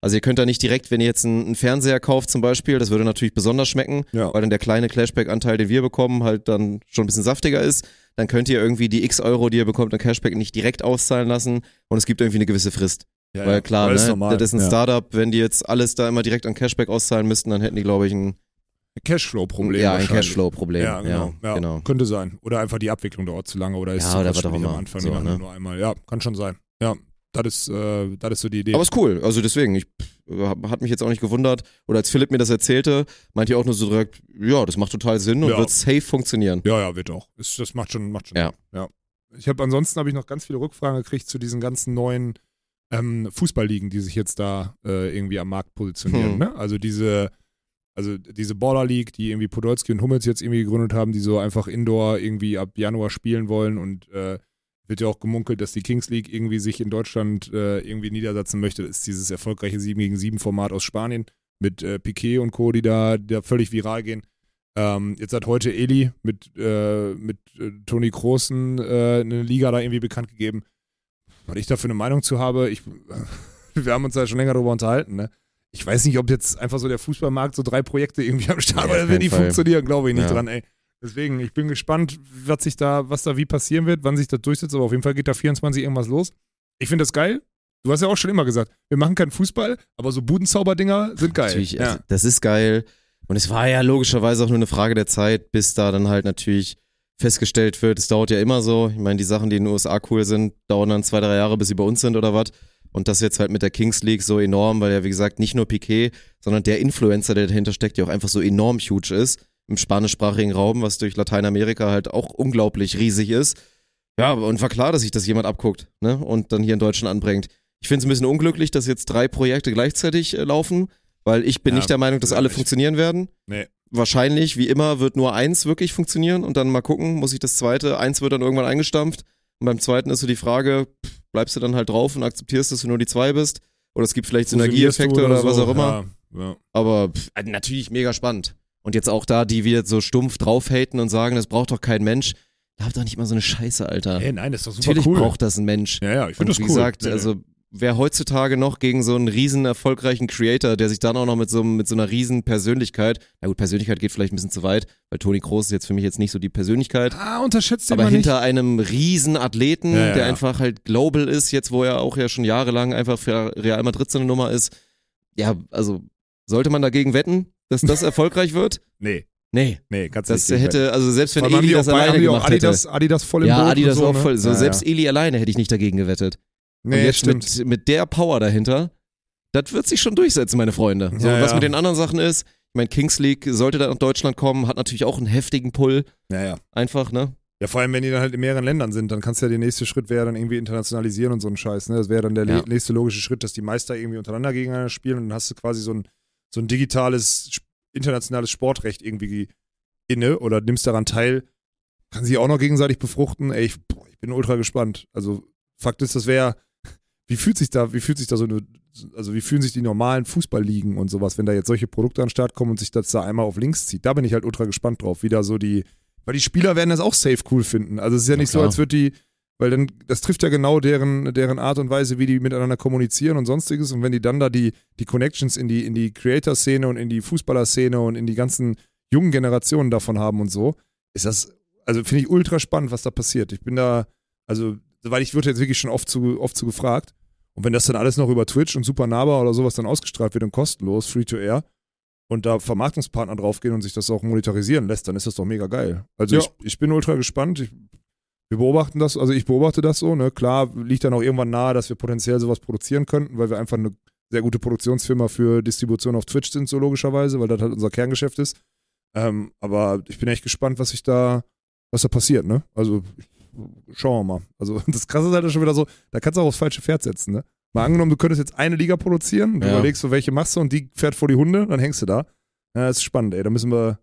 S1: Also ihr könnt da nicht direkt, wenn ihr jetzt einen, einen Fernseher kauft zum Beispiel, das würde natürlich besonders schmecken,
S2: Ja.
S1: weil dann der kleine Cashback-Anteil, den wir bekommen, halt dann schon ein bisschen saftiger ist. Dann könnt ihr irgendwie die x Euro, die ihr bekommt an Cashback, nicht direkt auszahlen lassen und es gibt irgendwie eine gewisse Frist.
S2: Ja,
S1: weil klar,
S2: Aber
S1: ne,
S2: ist
S1: das ist ein. Startup, wenn die jetzt alles da immer direkt an Cashback auszahlen müssten, dann hätten die, glaube ich, ein,
S2: Cashflow-Problem.
S1: ja, ein. Cashflow-Problem.
S2: Ja, genau. Ja,
S1: genau.
S2: Könnte sein. Oder einfach die Abwicklung dauert zu lange oder ist
S1: Ja, oder was auch
S2: kostspielig am
S1: immer.
S2: Anfang.
S1: So, ne?
S2: nur einmal. Ja, kann schon sein. Ja, das ist, äh, das ist so die Idee.
S1: Aber ist cool. Also deswegen, ich pff, hat mich jetzt auch nicht gewundert. Oder als Philipp mir das erzählte, meinte ich auch nur so direkt, ja, das macht total Sinn und
S2: Ja.
S1: wird safe funktionieren.
S2: ja, ja, wird auch. Ist, das macht schon, macht schon.
S1: Ja.
S2: ja. Ich habe ansonsten habe ich noch ganz viele Rückfragen gekriegt zu diesen ganzen neuen ähm, Fußballligen, die sich jetzt da äh, irgendwie am Markt positionieren.
S1: Hm.
S2: Ne? Also diese, also diese Baller League, die irgendwie Podolski und Hummels jetzt irgendwie gegründet haben, die so einfach Indoor irgendwie ab Januar spielen wollen und äh, wird ja auch gemunkelt, dass die Kings League irgendwie sich in Deutschland äh, irgendwie niedersetzen möchte. Das ist dieses erfolgreiche 7 gegen 7 Format aus Spanien mit äh, Piquet und Co., die da, die da völlig viral gehen. Ähm, jetzt hat heute Eli mit, äh, mit äh, Toni Kroßen äh, eine Liga da irgendwie bekannt gegeben. Was ich da für eine Meinung zu habe, ich, <laughs> wir haben uns da schon länger darüber unterhalten, ne? Ich weiß nicht, ob jetzt einfach so der Fußballmarkt so drei Projekte irgendwie am Start
S1: Ja,
S2: wenn die
S1: jeden Fall.
S2: funktionieren, glaube ich nicht
S1: Ja.
S2: dran, ey. Deswegen, ich bin gespannt, was sich da, was da wie passieren wird, wann sich das durchsetzt, aber auf jeden Fall geht da 24 irgendwas los. Ich finde das geil. Du hast ja auch schon immer gesagt, wir machen keinen Fußball, aber so Budenzauberdinger sind geil.
S1: Natürlich,
S2: ja.
S1: also, das ist geil. Und es war ja logischerweise auch nur eine Frage der Zeit, bis da dann halt natürlich festgestellt wird, es dauert ja immer so. Ich meine, die Sachen, die in den USA cool sind, dauern dann zwei, drei Jahre, bis sie bei uns sind oder was. Und das jetzt halt mit der Kings League so enorm, weil ja, wie gesagt, nicht nur Piquet, sondern der Influencer, der dahinter steckt, der auch einfach so enorm huge ist im spanischsprachigen Raum, was durch Lateinamerika halt auch unglaublich riesig ist. Ja, und war klar, dass sich das jemand abguckt, ne? Und dann hier in Deutschland anbringt. Ich finde es ein bisschen unglücklich, dass jetzt drei Projekte gleichzeitig äh, laufen, weil ich bin
S2: Ja,
S1: nicht der Meinung, dass alle
S2: ich-
S1: funktionieren werden.
S2: Nee.
S1: Wahrscheinlich, wie immer, wird nur eins wirklich funktionieren und dann mal gucken, muss ich das zweite, eins wird dann irgendwann eingestampft und beim zweiten ist so die Frage, bleibst du dann halt drauf und akzeptierst, dass du nur die zwei bist oder es gibt vielleicht Synergieeffekte oder, was
S2: so.
S1: auch immer.
S2: Ja, ja.
S1: Aber pff, äh, natürlich mega spannend. Und jetzt auch da, die wieder so stumpf draufhaten und sagen, das braucht doch kein Mensch. Da habt doch nicht mal so eine Scheiße, Alter.
S2: Ey, nein, das ist doch super
S1: Natürlich
S2: cool.
S1: braucht das ein Mensch.
S2: ja, ja, ich finde das
S1: wie
S2: cool.
S1: gesagt,
S2: Nee, nee.
S1: also wer heutzutage noch gegen so einen riesen erfolgreichen Creator, der sich dann auch noch mit so, mit so einer riesen Persönlichkeit, na gut, Persönlichkeit geht vielleicht ein bisschen zu weit, weil Toni Kroos ist jetzt für mich jetzt nicht so die Persönlichkeit,
S2: Ah, unterschätzt
S1: aber hinter einem riesen Athleten,
S2: Ja, ja,
S1: der
S2: ja.
S1: einfach halt global ist, jetzt wo er auch ja schon jahrelang einfach für Real Madrid so eine Nummer ist, ja, also sollte man dagegen wetten, dass das erfolgreich wird? <laughs>
S2: Nee,
S1: Nee.
S2: nee, kannst
S1: Das
S2: nicht
S1: hätte, also selbst wenn Eli das alleine
S2: haben
S1: gemacht
S2: Adidas,
S1: hätte.
S2: Adidas voll im
S1: Ja,
S2: Boot
S1: Adidas
S2: und so,
S1: auch
S2: ne?
S1: voll. So,
S2: ja,
S1: selbst
S2: ja.
S1: Eli alleine hätte ich nicht dagegen gewettet. und jetzt mit, mit der Power dahinter, das wird sich schon durchsetzen, meine Freunde. So,
S2: Ja,
S1: was mit den anderen Sachen ist, ich meine, Kings League sollte da nach Deutschland kommen, hat natürlich auch einen heftigen Pull,
S2: ja, ja.
S1: einfach, ne?
S2: Ja, vor allem, wenn die dann halt in mehreren Ländern sind, dann kannst du ja der nächste Schritt wäre dann irgendwie internationalisieren und so ein Scheiß. Ne? Das wäre dann der
S1: Ja.
S2: nächste logische Schritt, dass die Meister irgendwie untereinander gegeneinander spielen und dann hast du quasi so ein, so ein digitales, internationales Sportrecht irgendwie inne oder nimmst daran teil. Kann sich auch noch gegenseitig befruchten. Ey, ich, boah, ich bin ultra gespannt. Also, Fakt ist, das wäre, wie fühlt sich da, wie fühlt sich da so eine, also wie fühlen sich die normalen Fußballligen und sowas, wenn da jetzt solche Produkte an den Start kommen und sich das da einmal auf links zieht. Da bin ich halt ultra gespannt drauf, wie da so die, weil die Spieler werden das auch safe cool finden. Also es ist ja
S1: Ja,
S2: nicht so,
S1: klar.
S2: als würde die, weil dann, das trifft ja genau deren, deren Art und Weise, wie die miteinander kommunizieren und sonstiges. Und wenn die dann da die, die Connections in die, in die Creator-Szene und in die Fußballer-Szene und in die ganzen jungen Generationen davon haben und so, ist das, also finde ich ultra spannend, was da passiert. Ich bin da, also, weil ich würde jetzt wirklich schon oft zu, oft zu gefragt. Und wenn das dann alles noch über Twitch und Supernova oder sowas dann ausgestrahlt wird und kostenlos, free to air, und da Vermarktungspartner draufgehen und sich das auch monetarisieren lässt, dann ist das doch mega geil. Also
S1: Ja.
S2: ich, ich bin ultra gespannt. Ich, wir beobachten das, also ich beobachte das so, ne? Klar liegt dann auch irgendwann nahe, dass wir potenziell sowas produzieren könnten, weil wir einfach eine sehr gute Produktionsfirma für Distribution auf Twitch sind, so logischerweise, weil das halt unser Kerngeschäft ist. Ähm, aber ich bin echt gespannt, was sich da, was da passiert, ne? Also schauen wir mal. Also <laughs> das Krasse ist halt schon wieder so, da kannst du auch aufs falsche Pferd setzen, ne? Mal angenommen, du könntest jetzt eine Liga produzieren, du
S1: Ja.
S2: überlegst so, welche machst du und die fährt vor die Hunde, dann hängst du da. Ja, das ist spannend, ey. Da müssen wir,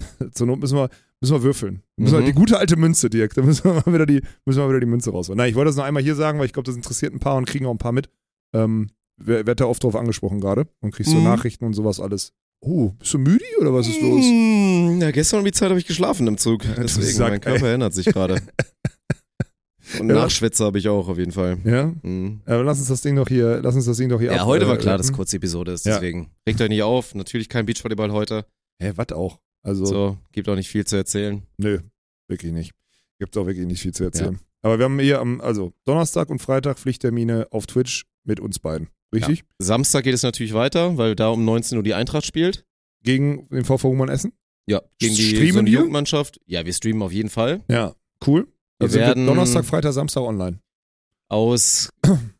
S2: <laughs> zur Not müssen wir, müssen wir würfeln. Müssen wir,
S1: Mhm.
S2: die gute alte Münze, Dirk, da müssen wir mal wieder die, müssen wir wieder die Münze rausholen. Nein, ich wollte das noch einmal hier sagen, weil ich glaube, das interessiert ein paar und kriegen auch ein paar mit. Ähm, wer- werd da oft drauf angesprochen gerade und kriegst so
S1: Mhm.
S2: Nachrichten und sowas alles. Oh, bist du müde oder was ist los?
S1: Mm, Ja, gestern um die Zeit habe ich geschlafen im Zug. Deswegen,
S2: Sack,
S1: mein Körper erinnert sich gerade. <laughs> Und
S2: Ja.
S1: Habe ich auch auf jeden Fall.
S2: Ja?
S1: Mhm.
S2: Aber lass uns das Ding doch hier, lass uns das Ding doch hier
S1: Ja,
S2: ab-
S1: heute war
S2: äh,
S1: klar, dass
S2: rappen.
S1: kurze Episode ist,
S2: Ja.
S1: deswegen. Regt euch nicht auf, natürlich kein Beachvolleyball heute.
S2: Hä, was auch? Also,
S1: So, gibt auch nicht viel zu erzählen.
S2: nö, wirklich nicht. Gibt auch wirklich nicht viel zu erzählen. Aber wir haben hier am, also Donnerstag und Freitag Pflichttermine auf Twitch mit uns beiden. Richtig?
S1: Samstag geht es natürlich weiter, weil da um 19 Uhr die Eintracht spielt.
S2: Gegen den VV Humann Essen?
S1: Ja, gegen die
S2: Streamen
S1: so eine
S2: wir?
S1: Jugendmannschaft. Ja, wir streamen auf jeden Fall.
S2: Ja. Cool.
S1: Wir
S2: Also sind
S1: werden-
S2: wir Donnerstag, Freitag, Samstag online.
S1: Aus, <clears throat>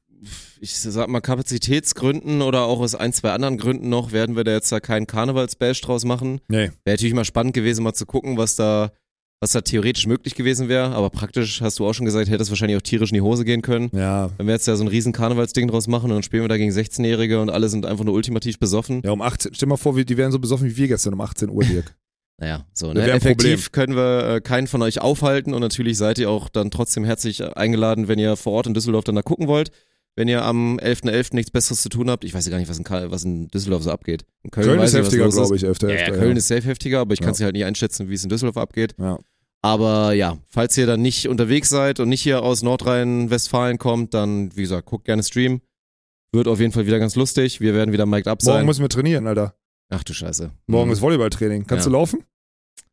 S1: ich sag mal, Kapazitätsgründen oder auch aus ein, zwei anderen Gründen noch, werden wir da jetzt da keinen Karnevalsbash draus machen.
S2: Nee.
S1: Wäre natürlich mal spannend gewesen, mal zu gucken, was da, was da theoretisch möglich gewesen wäre. Aber praktisch, hast du auch schon gesagt, hätte es wahrscheinlich auch tierisch in die Hose gehen können.
S2: Ja.
S1: Wenn wir jetzt ja so ein riesen Karnevalsding draus machen und dann spielen wir da gegen 16-Jährige und alle sind einfach nur ultimativ besoffen.
S2: Ja, um 18, stell mal vor, die wären so besoffen wie wir gestern um 18 Uhr, Dirk. <laughs>
S1: Naja, so, ne? Effektiv können wir äh, keinen von euch aufhalten und natürlich seid ihr auch dann trotzdem herzlich eingeladen, wenn ihr vor Ort in Düsseldorf dann da gucken wollt. Wenn ihr am 11.11. nichts Besseres zu tun habt, ich weiß ja gar nicht, was in, Karl- was in Düsseldorf so abgeht. In Köln,
S2: Köln ist heftiger, glaube ich, 11.
S1: Ja, ja, Köln ist safe heftiger, aber ich kann es
S2: Ja.
S1: halt nicht einschätzen, wie es in Düsseldorf abgeht.
S2: Ja.
S1: Aber ja, falls ihr dann nicht unterwegs seid und nicht hier aus Nordrhein-Westfalen kommt, dann, wie gesagt, guckt gerne Stream. Wird auf jeden Fall wieder ganz lustig. Wir werden wieder mic'd up
S2: Morgen
S1: sein.
S2: müssen wir trainieren, Alter.
S1: Ach du Scheiße.
S2: Morgen
S1: Mhm.
S2: ist Volleyballtraining. Kannst
S1: Ja.
S2: du laufen?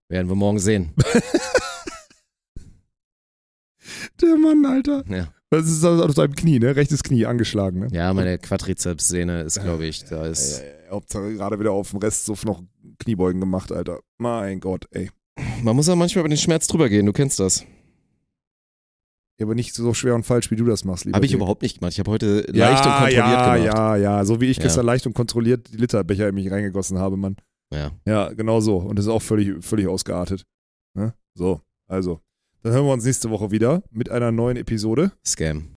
S1: Werden wir morgen sehen. <laughs>
S2: Der Mann, Alter.
S1: Ja.
S2: Das ist auf seinem Knie, ne? Rechtes Knie angeschlagen, ne?
S1: Ja, meine Quadrizeps-Sehne ist, glaube ich, da ist.
S2: Hauptsache gerade wieder auf dem Restsuff noch Kniebeugen gemacht, Alter. Mein Gott, ey.
S1: Man muss ja manchmal über den Schmerz drüber gehen, du kennst das.
S2: Ja, Aber nicht so schwer und falsch, wie du das machst, lieber
S1: Habe ich
S2: Dirk.
S1: überhaupt nicht gemacht. Ich habe heute
S2: ja,
S1: leicht und kontrolliert
S2: ja,
S1: gemacht.
S2: Ja, ja, so wie ich
S1: Ja.
S2: gestern leicht und kontrolliert die Literbecher in mich reingegossen habe, Mann.
S1: Ja.
S2: Ja, genau so. Und das ist auch völlig, völlig ausgeartet. Ne? So, also. Dann hören wir uns nächste Woche wieder mit einer neuen Episode.
S1: Scam.